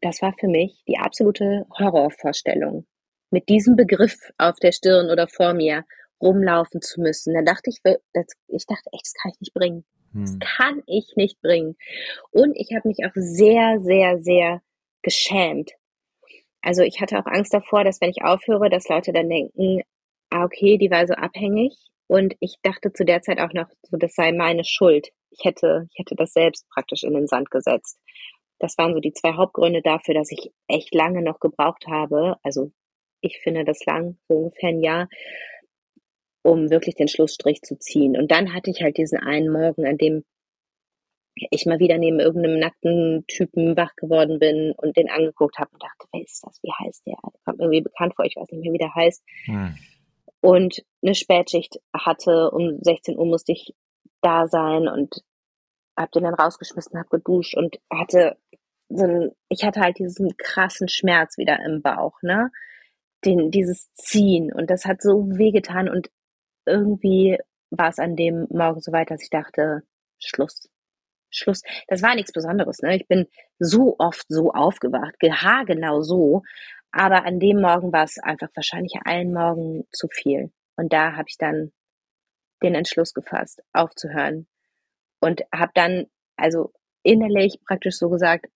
das war für mich die absolute Horrorvorstellung, mit diesem Begriff auf der Stirn oder vor mir rumlaufen zu müssen. Da dachte ich, ich dachte echt, das kann ich nicht bringen. Das hm. kann ich nicht bringen. Und ich habe mich auch sehr, sehr, sehr geschämt. Also ich hatte auch Angst davor, dass wenn ich aufhöre, dass Leute dann denken, ah, okay, die war so abhängig und ich dachte zu der Zeit auch noch, so, das sei meine Schuld. Ich hätte, ich hätte das selbst praktisch in den Sand gesetzt. Das waren so die zwei Hauptgründe dafür, dass ich echt lange noch gebraucht habe, also ich finde das lang, so ungefähr ein Jahr, um wirklich den Schlussstrich zu ziehen. Und dann hatte ich halt diesen einen Morgen, an dem ich mal wieder neben irgendeinem nackten Typen wach geworden bin und den angeguckt habe und dachte, wer ist das? Wie heißt der? Kommt irgendwie bekannt vor, ich weiß nicht mehr, wie der heißt. Hm. Und eine Spätschicht hatte, um 16 Uhr musste ich da sein und hab den dann rausgeschmissen, hab geduscht und hatte so ein, ich hatte halt diesen krassen Schmerz wieder im Bauch, ne? Den, dieses Ziehen und das hat so wehgetan und irgendwie war es an dem Morgen so weit, dass ich dachte, Schluss. Schluss. Das war nichts Besonderes, ne? Ich bin so oft so aufgewacht, haargenau so, aber an dem Morgen war es einfach wahrscheinlich allen Morgen zu viel. Und da habe ich dann den Entschluss gefasst, aufzuhören. Und habe dann, also innerlich praktisch so gesagt,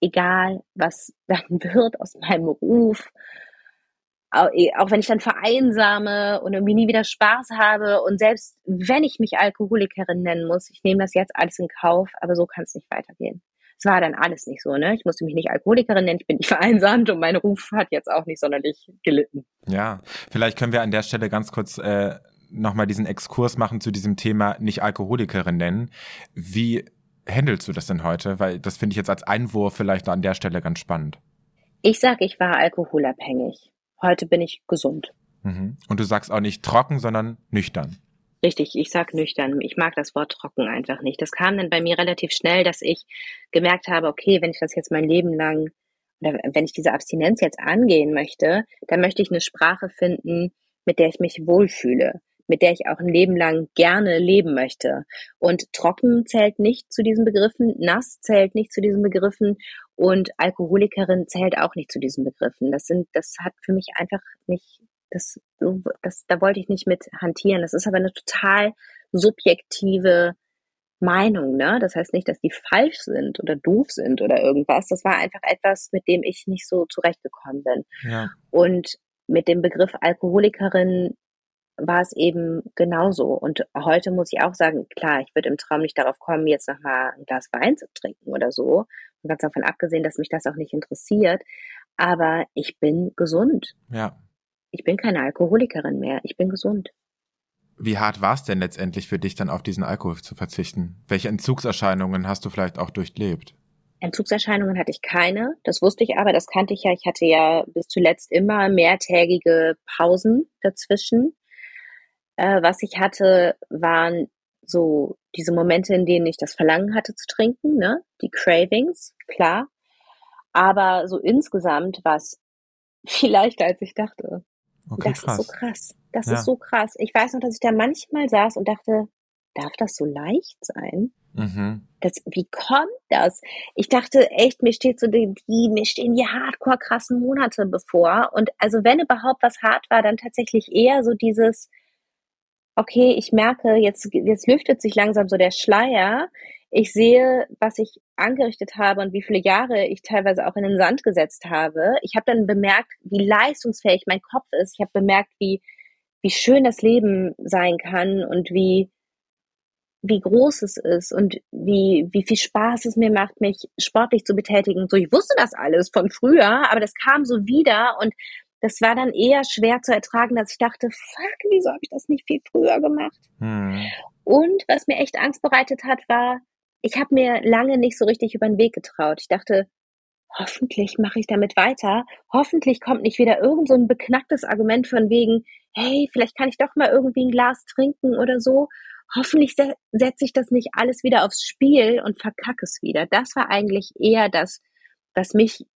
egal was dann wird aus meinem eh, auch wenn ich dann vereinsame und irgendwie nie wieder Spaß habe und selbst wenn ich mich Alkoholikerin nennen muss, ich nehme das jetzt alles in Kauf, aber so kann es nicht weitergehen. Es war dann alles nicht so, ne? Ich musste mich nicht Alkoholikerin nennen, ich bin nicht vereinsamt und mein Ruf hat jetzt auch nicht sonderlich gelitten. Ja, vielleicht können wir an der Stelle ganz kurz äh, nochmal diesen Exkurs machen zu diesem Thema nicht Alkoholikerin nennen. Wie handelst du das denn heute? Weil das finde ich jetzt als Einwurf vielleicht an der Stelle ganz spannend. Ich sage, ich war alkoholabhängig. Heute bin ich gesund. Mhm. Und du sagst auch nicht trocken, sondern nüchtern. Richtig, ich sag nüchtern. Ich mag das Wort trocken einfach nicht. Das kam dann bei mir relativ schnell, dass ich gemerkt habe, okay, wenn ich das jetzt mein Leben lang oder wenn ich diese Abstinenz jetzt angehen möchte, dann möchte ich eine Sprache finden, mit der ich mich wohlfühle mit der ich auch ein Leben lang gerne leben möchte. Und trocken zählt nicht zu diesen Begriffen, nass zählt nicht zu diesen Begriffen und Alkoholikerin zählt auch nicht zu diesen Begriffen. Das sind, das hat für mich einfach nicht, das, das, da wollte ich nicht mit hantieren. Das ist aber eine total subjektive Meinung, ne? Das heißt nicht, dass die falsch sind oder doof sind oder irgendwas. Das war einfach etwas, mit dem ich nicht so zurechtgekommen bin. Ja. Und mit dem Begriff Alkoholikerin war es eben genauso. Und heute muss ich auch sagen, klar, ich würde im Traum nicht darauf kommen, jetzt nochmal ein Glas Wein zu trinken oder so. Und ganz davon abgesehen, dass mich das auch nicht interessiert. Aber ich bin gesund. Ja. Ich bin keine Alkoholikerin mehr. Ich bin gesund. Wie hart war es denn letztendlich für dich, dann auf diesen Alkohol zu verzichten? Welche Entzugserscheinungen hast du vielleicht auch durchlebt? Entzugserscheinungen hatte ich keine. Das wusste ich aber, das kannte ich ja. Ich hatte ja bis zuletzt immer mehrtägige Pausen dazwischen. Äh, was ich hatte, waren so diese Momente, in denen ich das Verlangen hatte zu trinken, ne? Die Cravings, klar. Aber so insgesamt war es viel leichter, als ich dachte. Okay, das krass. ist so krass. Das ja. ist so krass. Ich weiß noch, dass ich da manchmal saß und dachte, darf das so leicht sein? Mhm. Das, wie kommt das? Ich dachte echt, mir steht so die, die mir stehen die hardcore krassen Monate bevor. Und also wenn überhaupt was hart war, dann tatsächlich eher so dieses, okay, ich merke, jetzt, jetzt lüftet sich langsam so der Schleier. Ich sehe, was ich angerichtet habe und wie viele Jahre ich teilweise auch in den Sand gesetzt habe. Ich habe dann bemerkt, wie leistungsfähig mein Kopf ist. Ich habe bemerkt, wie, wie schön das Leben sein kann und wie, wie groß es ist und wie, wie viel Spaß es mir macht, mich sportlich zu betätigen. So, ich wusste das alles von früher, aber das kam so wieder und das war dann eher schwer zu ertragen, dass ich dachte, fuck, wieso habe ich das nicht viel früher gemacht? Hm. Und was mir echt Angst bereitet hat, war, ich habe mir lange nicht so richtig über den Weg getraut. Ich dachte, hoffentlich mache ich damit weiter. Hoffentlich kommt nicht wieder irgend so ein beknacktes Argument von wegen, hey, vielleicht kann ich doch mal irgendwie ein Glas trinken oder so. Hoffentlich se setze ich das nicht alles wieder aufs Spiel und verkacke es wieder. Das war eigentlich eher das, was mich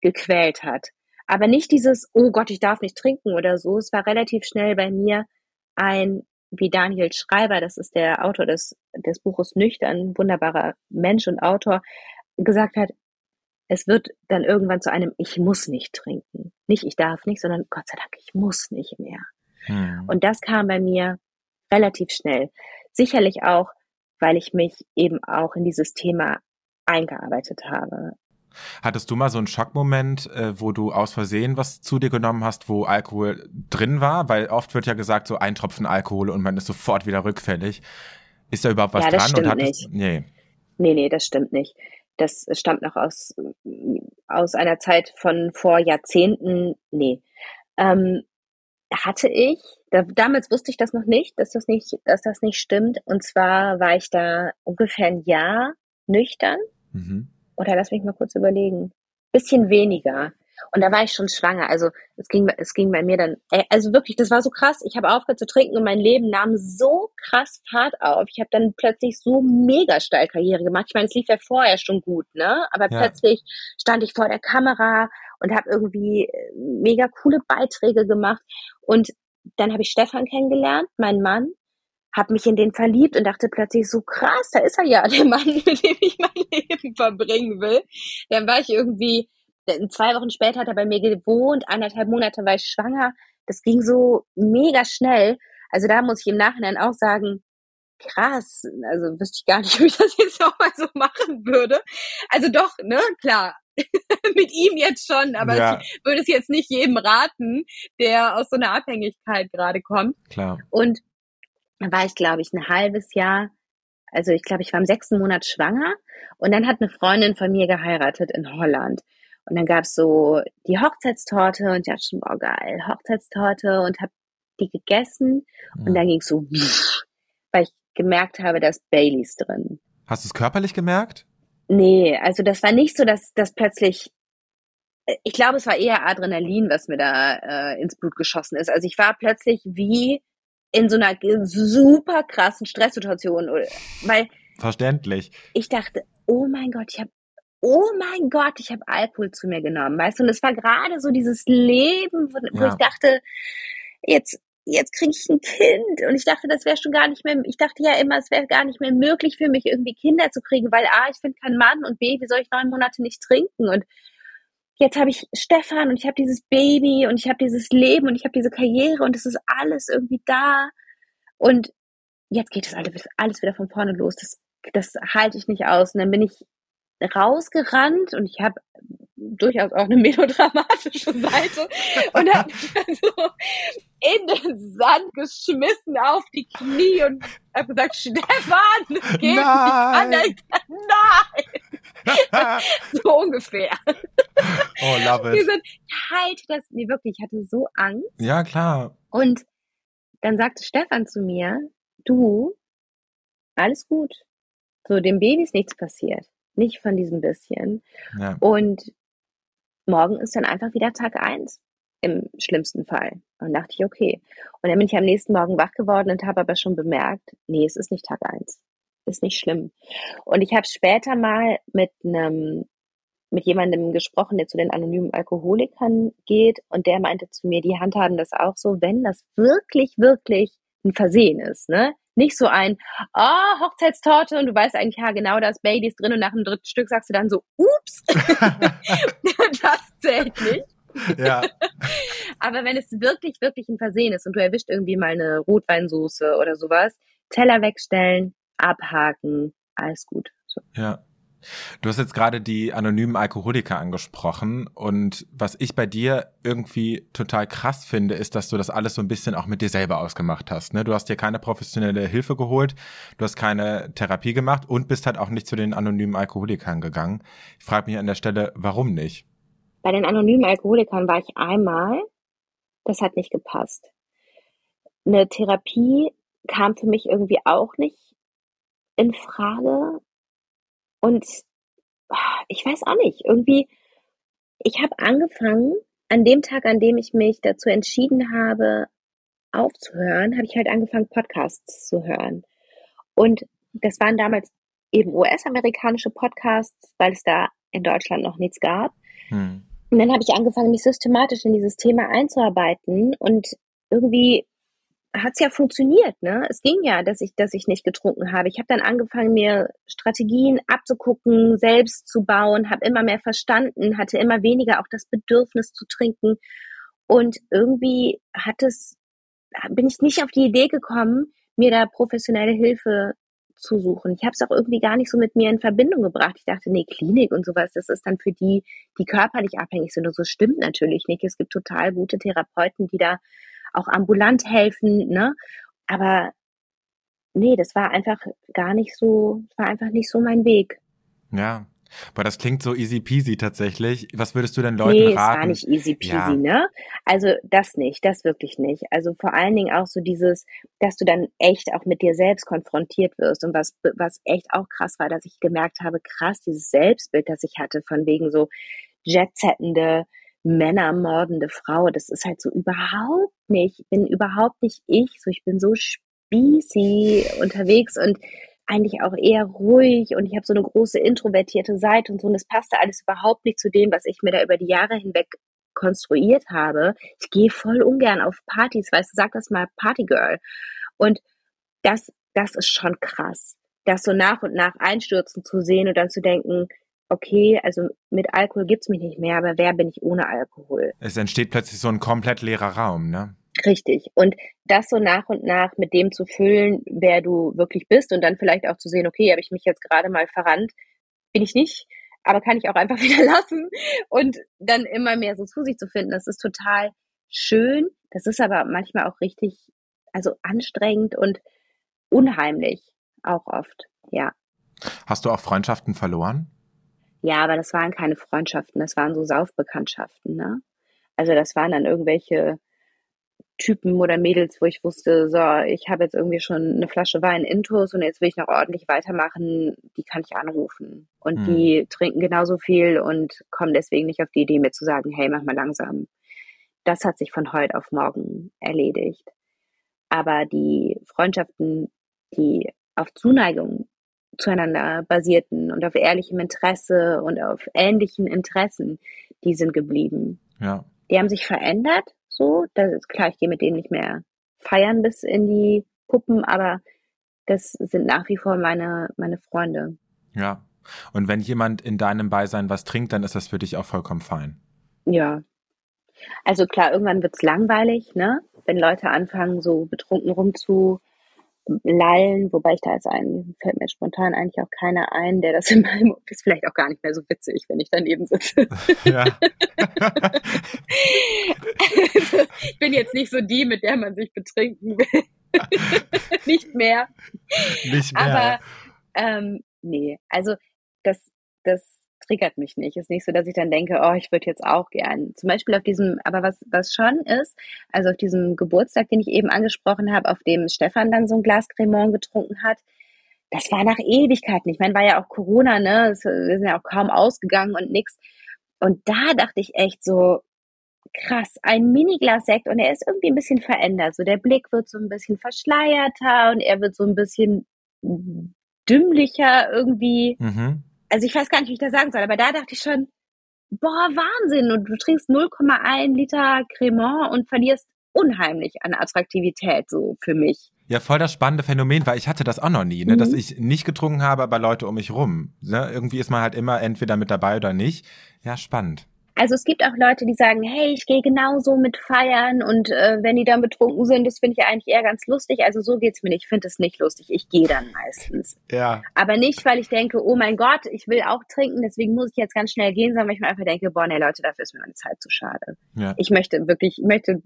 gequält hat. Aber nicht dieses, oh Gott, ich darf nicht trinken oder so. Es war relativ schnell bei mir ein, wie Daniel Schreiber, das ist der Autor des, des Buches Nüchtern, wunderbarer Mensch und Autor, gesagt hat, es wird dann irgendwann zu einem, ich muss nicht trinken. Nicht ich darf nicht, sondern Gott sei Dank, ich muss nicht mehr. Hm. Und das kam bei mir relativ schnell. Sicherlich auch, weil ich mich eben auch in dieses Thema eingearbeitet habe. Hattest du mal so einen Schockmoment, äh, wo du aus Versehen was zu dir genommen hast, wo Alkohol drin war? Weil oft wird ja gesagt, so ein Tropfen Alkohol und man ist sofort wieder rückfällig. Ist da überhaupt was ja, das dran? Stimmt und hattest, nicht. Nee. Nee, nee, das stimmt nicht. Das stammt noch aus, aus einer Zeit von vor Jahrzehnten. Nee. ähm, hatte ich, da, damals wusste ich das noch nicht, dass das nicht, dass das nicht stimmt. Und zwar war ich da ungefähr ein Jahr nüchtern. Mhm. Oder lass mich mal kurz überlegen. Bisschen weniger. Und da war ich schon schwanger. Also es ging, es ging bei mir dann, äh, also wirklich, das war so krass. Ich habe aufgehört zu trinken und mein Leben nahm so krass Fahrt auf. Ich habe dann plötzlich so mega steil Karriere gemacht. Ich meine, es lief ja vorher schon gut, ne? Aber ja. plötzlich stand ich vor der Kamera und habe irgendwie äh, mega coole Beiträge gemacht. Und dann habe ich Stefan kennengelernt, meinen Mann, habe mich in den verliebt und dachte plötzlich so krass, da ist er ja, der Mann, mit dem ich mein Leben verbringen will. Dann war ich irgendwie zwei Wochen später hat er bei mir gewohnt, anderthalb Monate war ich schwanger. Das ging so mega schnell. Also da muss ich im Nachhinein auch sagen, krass, also wüsste ich gar nicht, ob ich das jetzt auch mal so machen würde. Also doch, ne, klar. Mit ihm jetzt schon, aber ja. ich würde es jetzt nicht jedem raten, der aus so einer Abhängigkeit gerade kommt. Klar. Und war ich, glaube ich, ein halbes Jahr, also ich glaube, ich war im sechsten Monat schwanger und dann hat eine Freundin von mir geheiratet in Holland. Und dann gab's so die Hochzeitstorte und ich dachte schon, boah, geil, Hochzeitstorte und habe die gegessen. Mhm. Und dann ging's so, weil ich gemerkt habe, da ist Baileys drin. Hast du es körperlich gemerkt? Nee, also das war nicht so, dass das plötzlich äh, ich glaube, es war eher Adrenalin, was mir da äh, ins Blut geschossen ist. Also ich war plötzlich wie in so einer super krassen Stresssituation, weil verständlich. Ich dachte, oh mein Gott, ich habe oh mein Gott, ich habe Alkohol zu mir genommen, weißt du? Und es war gerade so dieses Leben, wo ja. ich dachte, jetzt jetzt kriege ich ein Kind und ich dachte, das wäre schon gar nicht mehr, ich dachte ja immer, es wäre gar nicht mehr möglich für mich irgendwie Kinder zu kriegen, weil A, ich finde keinen Mann und B, wie soll ich neun Monate nicht trinken und jetzt habe ich Stefan und ich habe dieses Baby und ich habe dieses Leben und ich habe diese Karriere und es ist alles irgendwie da und jetzt geht alles, alles wieder von vorne los. Das, das halte ich nicht aus und dann bin ich rausgerannt und ich habe durchaus auch eine melodramatische Seite und habe mich dann so in den Sand geschmissen auf die Knie und habe gesagt, Stefan, es geht Nein. nicht Nein! so ungefähr. Oh, love it. Gesagt, halt das, nee, wirklich, ich hatte so Angst. Ja, klar. Und dann sagte Stefan zu mir, du, alles gut. So, dem Baby ist nichts passiert nicht von diesem bisschen. Ja. Und morgen ist dann einfach wieder Tag eins im schlimmsten Fall. Und dachte ich, okay. Und dann bin ich am nächsten Morgen wach geworden und habe aber schon bemerkt, nee, es ist nicht Tag eins. Ist nicht schlimm. Und ich habe später mal mit einem mit jemandem gesprochen, der zu den anonymen Alkoholikern geht und der meinte zu mir, die handhaben das auch so, wenn das wirklich, wirklich ein Versehen ist, ne? Nicht so ein, oh, Hochzeitstorte und du weißt eigentlich, ja, genau, da ist Baileys drin und nach dem dritten Stück sagst du dann so, ups, das zählt nicht. Ja. Aber wenn es wirklich, wirklich ein Versehen ist und du erwischt irgendwie mal eine Rotweinsoße oder sowas, Teller wegstellen, abhaken, alles gut. So. Ja. Du hast jetzt gerade die anonymen Alkoholiker angesprochen und was ich bei dir irgendwie total krass finde, ist, dass du das alles so ein bisschen auch mit dir selber ausgemacht hast. Ne? Du hast dir keine professionelle Hilfe geholt, du hast keine Therapie gemacht und bist halt auch nicht zu den anonymen Alkoholikern gegangen. Ich frage mich an der Stelle, warum nicht? Bei den anonymen Alkoholikern war ich einmal, das hat nicht gepasst. Eine Therapie kam für mich irgendwie auch nicht in Frage und ich weiß auch nicht, irgendwie, ich habe angefangen, an dem Tag, an dem ich mich dazu entschieden habe, aufzuhören, habe ich halt angefangen, Podcasts zu hören. Und das waren damals eben US-amerikanische Podcasts, weil es da in Deutschland noch nichts gab. Hm. Und dann habe ich angefangen, mich systematisch in dieses Thema einzuarbeiten und irgendwie hat's ja funktioniert, ne? Es ging ja, dass ich, dass ich nicht getrunken habe. Ich habe dann angefangen, mir Strategien abzugucken, selbst zu bauen, habe immer mehr verstanden, hatte immer weniger auch das Bedürfnis zu trinken. Und irgendwie hat es, bin ich nicht auf die Idee gekommen, mir da professionelle Hilfe zu suchen. Ich habe es auch irgendwie gar nicht so mit mir in Verbindung gebracht. Ich dachte, nee, Klinik und sowas, das ist dann für die, die körperlich abhängig sind. Und so stimmt natürlich nicht. Es gibt total gute Therapeuten, die da auch ambulant helfen, ne? Aber nee, das war einfach gar nicht so, war einfach nicht so mein Weg. Ja. Boah, das klingt so easy peasy tatsächlich. Was würdest du denn Leuten nee, raten? es war nicht easy peasy, Ja. ne? Also das nicht, das wirklich nicht. Also vor allen Dingen auch so dieses, dass du dann echt auch mit dir selbst konfrontiert wirst. Und was, was echt auch krass war, dass ich gemerkt habe, krass, dieses Selbstbild, das ich hatte, von wegen so jetsettende, männermordende Frau, das ist halt so überhaupt nicht, ich bin überhaupt nicht ich, so ich bin so spießy unterwegs und eigentlich auch eher ruhig und ich habe so eine große introvertierte Seite und so und das passte alles überhaupt nicht zu dem, was ich mir da über die Jahre hinweg konstruiert habe. Ich gehe voll ungern auf Partys, weißt du, sag das mal Partygirl. Und das, das ist schon krass, das so nach und nach einstürzen zu sehen und dann zu denken, okay, also mit Alkohol gibt's mich nicht mehr, aber wer bin ich ohne Alkohol? Es entsteht plötzlich so ein komplett leerer Raum, ne? Richtig. Und das so nach und nach mit dem zu füllen, wer du wirklich bist und dann vielleicht auch zu sehen, okay, habe ich mich jetzt gerade mal verrannt, bin ich nicht, aber kann ich auch einfach wieder lassen und dann immer mehr so zu sich zu finden. Das ist total schön. Das ist aber manchmal auch richtig, also anstrengend und unheimlich auch oft. Ja. Hast du auch Freundschaften verloren? Ja, aber das waren keine Freundschaften, das waren so Saufbekanntschaften, ne? Also das waren dann irgendwelche Typen oder Mädels, wo ich wusste, so, ich habe jetzt irgendwie schon eine Flasche Wein intus und jetzt will ich noch ordentlich weitermachen, die kann ich anrufen. Und Hm. die trinken genauso viel und kommen deswegen nicht auf die Idee, mir zu sagen, hey, mach mal langsam. Das hat sich von heute auf morgen erledigt. Aber die Freundschaften, die auf Zuneigung zueinander basierten und auf ehrlichem Interesse und auf ähnlichen Interessen, die sind geblieben. Ja. Die haben sich verändert, so. Das ist klar, ich gehe mit denen nicht mehr feiern bis in die Puppen, aber das sind nach wie vor meine, meine Freunde. Ja. Und wenn jemand in deinem Beisein was trinkt, dann ist das für dich auch vollkommen fein. Ja. Also klar, irgendwann wird's langweilig, ne? Wenn Leute anfangen, so betrunken rumzulallen, wobei ich da jetzt einen, fällt mir spontan eigentlich auch keiner ein, der das in meinem, ist vielleicht auch gar nicht mehr so witzig, wenn ich daneben sitze. Ja. Also, ich bin jetzt nicht so die, mit der man sich betrinken will. nicht mehr. Nicht mehr. Aber ähm, nee, also das, das triggert mich nicht. Ist nicht so, dass ich dann denke, oh, ich würde jetzt auch gern. Zum Beispiel auf diesem, aber was, was schon ist, also auf diesem Geburtstag, den ich eben angesprochen habe, auf dem Stefan dann so ein Glas Cremant getrunken hat, das war nach Ewigkeiten. Ich meine, war ja auch Corona, ne? Wir sind ja auch kaum ausgegangen und nix. Und da dachte ich echt so, krass, ein Miniglas Sekt und er ist irgendwie ein bisschen verändert. So der Blick wird so ein bisschen verschleierter und er wird so ein bisschen dümmlicher irgendwie. mhm. Also ich weiß gar nicht, wie ich das sagen soll, aber da dachte ich schon, boah, Wahnsinn. Und du trinkst 0,1 Liter Cremant und verlierst unheimlich an Attraktivität so für mich. Ja, voll das spannende Phänomen, weil ich hatte das auch noch nie, ne, dass Mhm. ich nicht getrunken habe, aber Leute um mich rum. Ne? Irgendwie ist man halt immer entweder mit dabei oder nicht. Ja, spannend. Also es gibt auch Leute, die sagen, hey, ich gehe genauso mit feiern und äh, wenn die dann betrunken sind, das finde ich eigentlich eher ganz lustig. Also so geht's mir nicht. Ich finde es nicht lustig. Ich gehe dann meistens. Ja. Aber nicht, weil ich denke, oh mein Gott, ich will auch trinken, deswegen muss ich jetzt ganz schnell gehen, sondern weil ich mir einfach denke, boah, nee, Leute, dafür ist mir meine Zeit zu schade. Ja. Ich möchte wirklich, ich möchte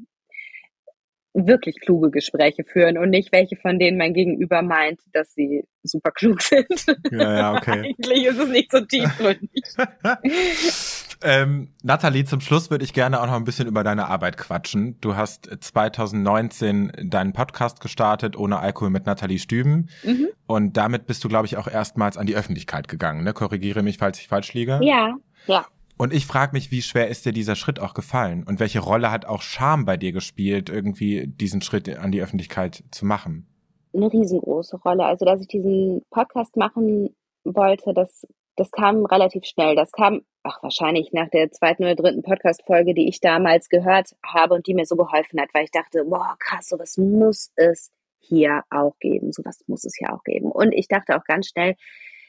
wirklich kluge Gespräche führen und nicht welche von denen mein Gegenüber meint, dass sie super klug sind. Ja, ja, okay. Eigentlich ist es nicht so tiefgründig. ähm, Nathalie, zum Schluss würde ich gerne auch noch ein bisschen über deine Arbeit quatschen. Du hast 2019 deinen Podcast gestartet, ohne Alkohol mit Nathalie Stüben. Mhm. Und damit bist du, glaube ich, auch erstmals an die Öffentlichkeit gegangen. Ne? Korrigiere mich, falls ich falsch liege. Ja, ja. Und ich frage mich, wie schwer ist dir dieser Schritt auch gefallen? Und welche Rolle hat auch Scham bei dir gespielt, irgendwie diesen Schritt an die Öffentlichkeit zu machen? eine riesengroße Rolle. Also, dass ich diesen Podcast machen wollte, das, das kam relativ schnell. Das kam, ach, wahrscheinlich nach der zweiten oder dritten Podcast-Folge, die ich damals gehört habe und die mir so geholfen hat, weil ich dachte, boah, krass, sowas muss es hier auch geben. Sowas muss es hier auch geben. Und ich dachte auch ganz schnell,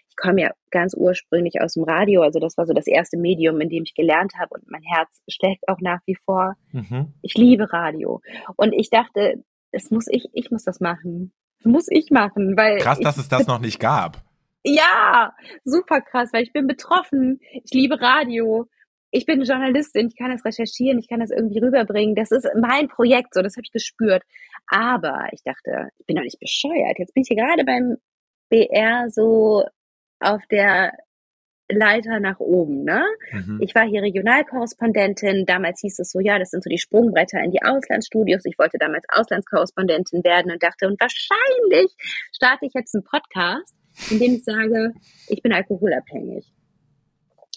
ich komme ja ganz ursprünglich aus dem Radio, also das war so das erste Medium, in dem ich gelernt habe und mein Herz schlägt auch nach wie vor. Mhm. Ich liebe Radio. Und ich dachte, es muss ich, ich muss das machen. Das muss ich machen, weil Krass, ich, dass es das noch nicht gab. Ja, super krass, weil ich bin betroffen. Ich liebe Radio. Ich bin Journalistin, ich kann das recherchieren, ich kann das irgendwie rüberbringen. Das ist mein Projekt, so, das habe ich gespürt. Aber ich dachte, ich bin doch nicht bescheuert. Jetzt bin ich hier gerade beim BR so auf der Leiter nach oben, ne? Mhm. Ich war hier Regionalkorrespondentin. Damals hieß es so, ja, das sind so die Sprungbretter in die Auslandsstudios. Ich wollte damals Auslandskorrespondentin werden und dachte, und wahrscheinlich starte ich jetzt einen Podcast, in dem ich sage, ich bin alkoholabhängig.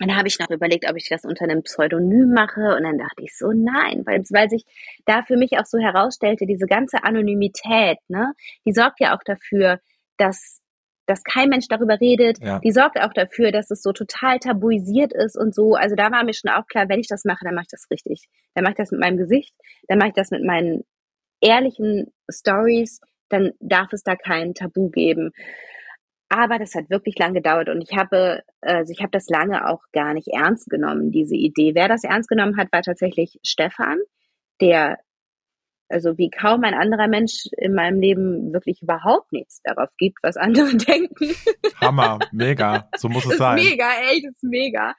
Und da habe ich noch überlegt, ob ich das unter einem Pseudonym mache. Und dann dachte ich so, nein, weil, weil sich da für mich auch so herausstellte, diese ganze Anonymität, ne, die sorgt ja auch dafür, dass dass kein Mensch darüber redet. Ja. Die sorgt auch dafür, dass es so total tabuisiert ist und so. Also da war mir schon auch klar, wenn ich das mache, dann mache ich das richtig. Dann mache ich das mit meinem Gesicht, dann mache ich das mit meinen ehrlichen Stories, dann darf es da kein Tabu geben. Aber das hat wirklich lange gedauert und ich habe, also ich habe das lange auch gar nicht ernst genommen, diese Idee. Wer das ernst genommen hat, war tatsächlich Stefan, der also wie kaum ein anderer Mensch in meinem Leben wirklich überhaupt nichts darauf gibt, was andere denken. Hammer, mega, so muss es sein. Mega, das ist mega.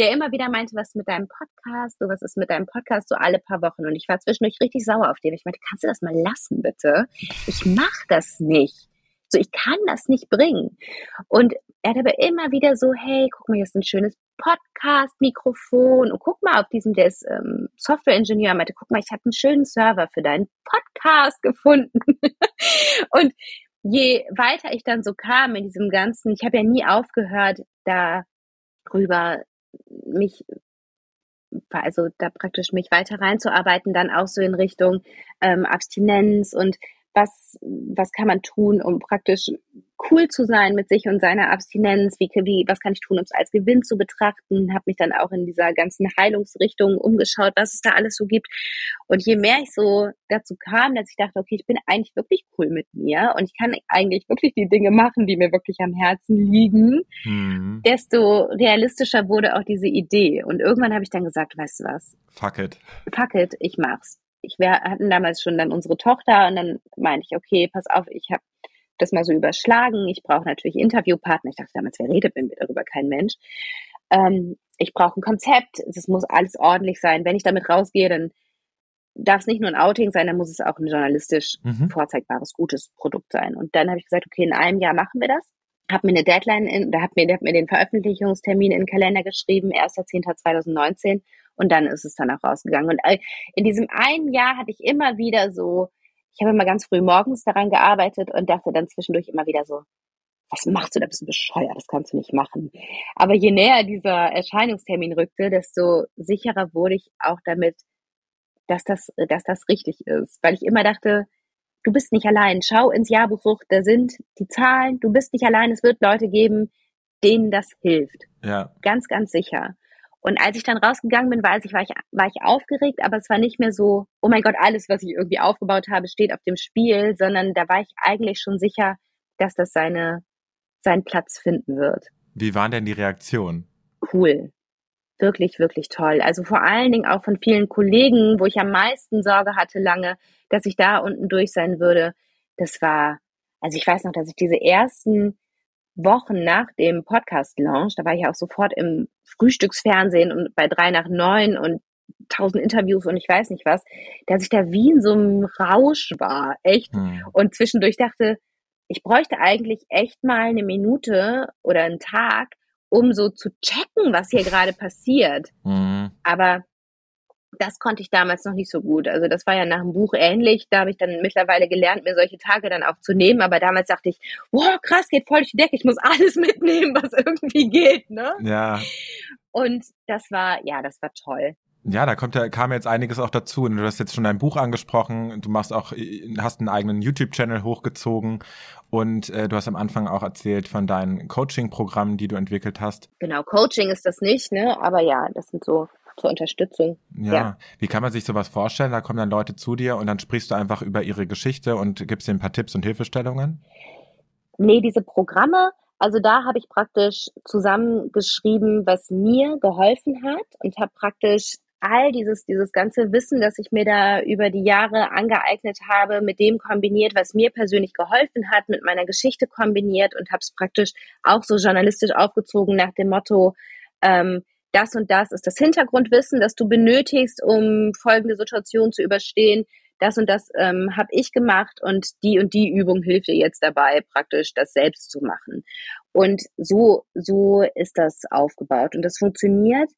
Der immer wieder meinte, was ist mit deinem Podcast, so was ist mit deinem Podcast, so alle paar Wochen. Und ich war zwischendurch richtig sauer auf den. Ich meinte, kannst du das mal lassen, bitte? Ich mach das nicht. So, ich kann das nicht bringen. Und er hat aber immer wieder so, hey, guck mal, hier ist ein schönes Podcast-Mikrofon und guck mal auf diesem, der ist ähm, Software-Ingenieur, meinte, guck mal, ich habe einen schönen Server für deinen Podcast gefunden. und je weiter ich dann so kam in diesem ganzen, ich habe ja nie aufgehört, darüber mich also da praktisch mich weiter reinzuarbeiten, dann auch so in Richtung ähm, Abstinenz und was, was kann man tun, um praktisch cool zu sein mit sich und seiner Abstinenz, wie, wie was kann ich tun, um es als Gewinn zu betrachten, habe mich dann auch in dieser ganzen Heilungsrichtung umgeschaut, was es da alles so gibt. Und je mehr ich so dazu kam, dass ich dachte, okay, ich bin eigentlich wirklich cool mit mir und ich kann eigentlich wirklich die Dinge machen, die mir wirklich am Herzen liegen, mhm. desto realistischer wurde auch diese Idee. Und irgendwann habe ich dann gesagt, weißt du was? Fuck it. Fuck it, ich mach's ich wir hatten damals schon dann unsere Tochter und dann meinte ich, okay, pass auf, ich habe das mal so überschlagen. Ich brauche natürlich Interviewpartner. Ich dachte damals, wer redet mit mir darüber? Kein Mensch. Ähm, ich brauche ein Konzept. Es muss alles ordentlich sein. Wenn ich damit rausgehe, dann darf es nicht nur ein Outing sein, dann muss es auch ein journalistisch mhm. vorzeigbares, gutes Produkt sein. Und dann habe ich gesagt, okay, in einem Jahr machen wir das. Hab mir eine Deadline, in, da hat mir, hat mir den Veröffentlichungstermin in den Kalender geschrieben, 1.10.2019 und dann ist es dann auch rausgegangen. Und äh, in diesem einen Jahr hatte ich immer wieder so, ich habe immer ganz früh morgens daran gearbeitet und dachte dann zwischendurch immer wieder so, was machst du, da bist du bescheuert, das kannst du nicht machen. Aber je näher dieser Erscheinungstermin rückte, desto sicherer wurde ich auch damit, dass das, dass das richtig ist. Weil ich immer dachte, du bist nicht allein. Schau ins Jahrbuch, da sind die Zahlen, du bist nicht allein, es wird Leute geben, denen das hilft. Ja. Ganz, ganz sicher. Und als ich dann rausgegangen bin, weiß ich, war ich, war ich aufgeregt, aber es war nicht mehr so, oh mein Gott, alles, was ich irgendwie aufgebaut habe, steht auf dem Spiel, sondern da war ich eigentlich schon sicher, dass das seine, seinen Platz finden wird. Wie waren denn die Reaktionen? Cool. Wirklich, wirklich toll. Also vor allen Dingen auch von vielen Kollegen, wo ich am meisten Sorge hatte lange, dass ich da unten durch sein würde. Das war, also ich weiß noch, dass ich diese ersten Wochen nach dem Podcast-Launch, da war ich ja auch sofort im Frühstücksfernsehen und bei drei nach neun und tausend Interviews und ich weiß nicht was, dass ich da wie in so einem Rausch war, echt. Hm. Und zwischendurch dachte, ich bräuchte eigentlich echt mal eine Minute oder einen Tag, um so zu checken, was hier gerade passiert. Hm. Aber das konnte ich damals noch nicht so gut. Also das war ja nach dem Buch ähnlich. Da habe ich dann mittlerweile gelernt, mir solche Tage dann auch zu nehmen. Aber damals dachte ich, wow, krass, geht voll durch die Decke. Ich muss alles mitnehmen, was irgendwie geht. Ne? Ja. Und das war, ja, das war toll. Ja, da kommt ja, kam jetzt einiges auch dazu. Und du hast jetzt schon dein Buch angesprochen. Du machst auch, hast einen eigenen YouTube-Channel hochgezogen. Und äh, du hast am Anfang auch erzählt von deinen Coaching-Programmen, die du entwickelt hast. Genau, Coaching ist das nicht, ne? Aber ja, das sind so zur Unterstützung. Ja. ja. Wie kann man sich sowas vorstellen? Da kommen dann Leute zu dir und dann sprichst du einfach über ihre Geschichte und gibst ihnen ein paar Tipps und Hilfestellungen? Nee, diese Programme, also da habe ich praktisch zusammengeschrieben, was mir geholfen hat und habe praktisch all dieses, dieses ganze Wissen, das ich mir da über die Jahre angeeignet habe, mit dem kombiniert, was mir persönlich geholfen hat, mit meiner Geschichte kombiniert und habe es praktisch auch so journalistisch aufgezogen nach dem Motto, ähm, das und das ist das Hintergrundwissen, das du benötigst, um folgende Situation zu überstehen. Das und das ähm, habe ich gemacht und die und die Übung hilft dir jetzt dabei, praktisch das selbst zu machen. Und so, so ist das aufgebaut. Und das funktioniert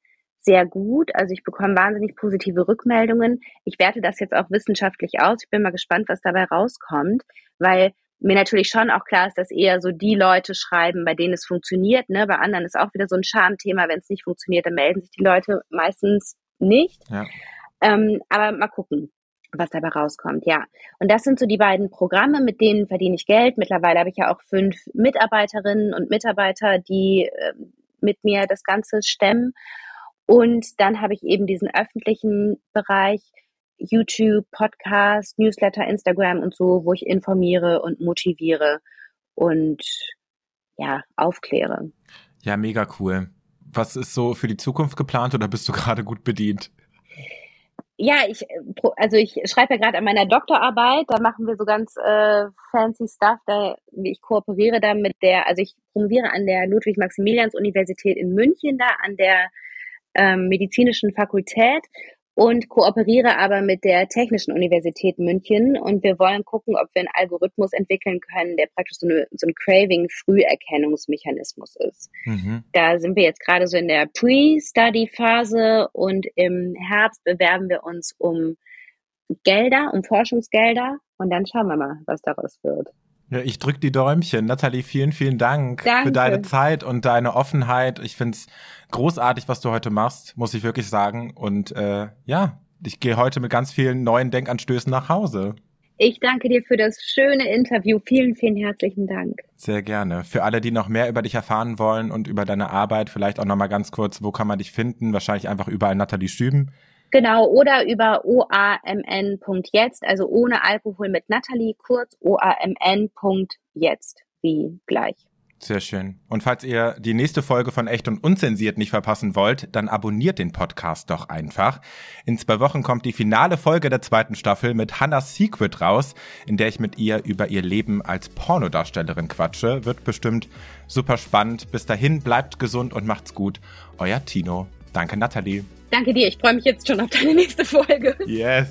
sehr gut. Also ich bekomme wahnsinnig positive Rückmeldungen. Ich werte das jetzt auch wissenschaftlich aus. Ich bin mal gespannt, was dabei rauskommt, weil mir natürlich schon auch klar ist, dass eher so die Leute schreiben, bei denen es funktioniert. Ne? Bei anderen ist auch wieder so ein Schamthema. Wenn es nicht funktioniert, dann melden sich die Leute meistens nicht. Ja. Ähm, aber mal gucken, was dabei rauskommt. Ja. Und das sind so die beiden Programme, mit denen verdiene ich Geld. Mittlerweile habe ich ja auch fünf Mitarbeiterinnen und Mitarbeiter, die äh, mit mir das Ganze stemmen. Und dann habe ich eben diesen öffentlichen Bereich, YouTube, Podcast, Newsletter, Instagram und so, wo ich informiere und motiviere und ja, aufkläre. Ja, mega cool. Was ist so für die Zukunft geplant oder bist du gerade gut bedient? Ja, ich, also ich schreibe ja gerade an meiner Doktorarbeit, da machen wir so ganz äh, fancy Stuff, da ich kooperiere da mit der, also ich promoviere an der Ludwig-Maximilians-Universität in München da, an der ähm, medizinischen Fakultät und kooperiere aber mit der Technischen Universität München und wir wollen gucken, ob wir einen Algorithmus entwickeln können, der praktisch so, eine, so ein Craving-Früherkennungsmechanismus ist. Mhm. Da sind wir jetzt gerade so in der Pre-Study-Phase und im Herbst bewerben wir uns um Gelder, um Forschungsgelder und dann schauen wir mal, was daraus wird. Ja, ich drück die Däumchen. Nathalie, vielen, vielen Dank Danke. für deine Zeit und deine Offenheit. Ich find's großartig, was du heute machst, muss ich wirklich sagen. Und äh, ja, ich gehe heute mit ganz vielen neuen Denkanstößen nach Hause. Ich danke dir für das schöne Interview. Vielen, vielen herzlichen Dank. Sehr gerne. Für alle, die noch mehr über dich erfahren wollen und über deine Arbeit, vielleicht auch nochmal ganz kurz, wo kann man dich finden? Wahrscheinlich einfach überall Nathalie Stüben. Genau, oder über oamn.jetzt, also ohne Alkohol mit Natalie, kurz oamn.jetzt, wie gleich. Sehr schön. Und falls ihr die nächste Folge von Echt und Unzensiert nicht verpassen wollt, dann abonniert den Podcast doch einfach. In zwei Wochen kommt die finale Folge der zweiten Staffel mit Hannah's Secret raus, in der ich mit ihr über ihr Leben als Pornodarstellerin quatsche. Wird bestimmt super spannend. Bis dahin, bleibt gesund und macht's gut. Euer Tino. Danke, Nathalie danke dir. Ich freue mich jetzt schon auf deine nächste Folge. Yes.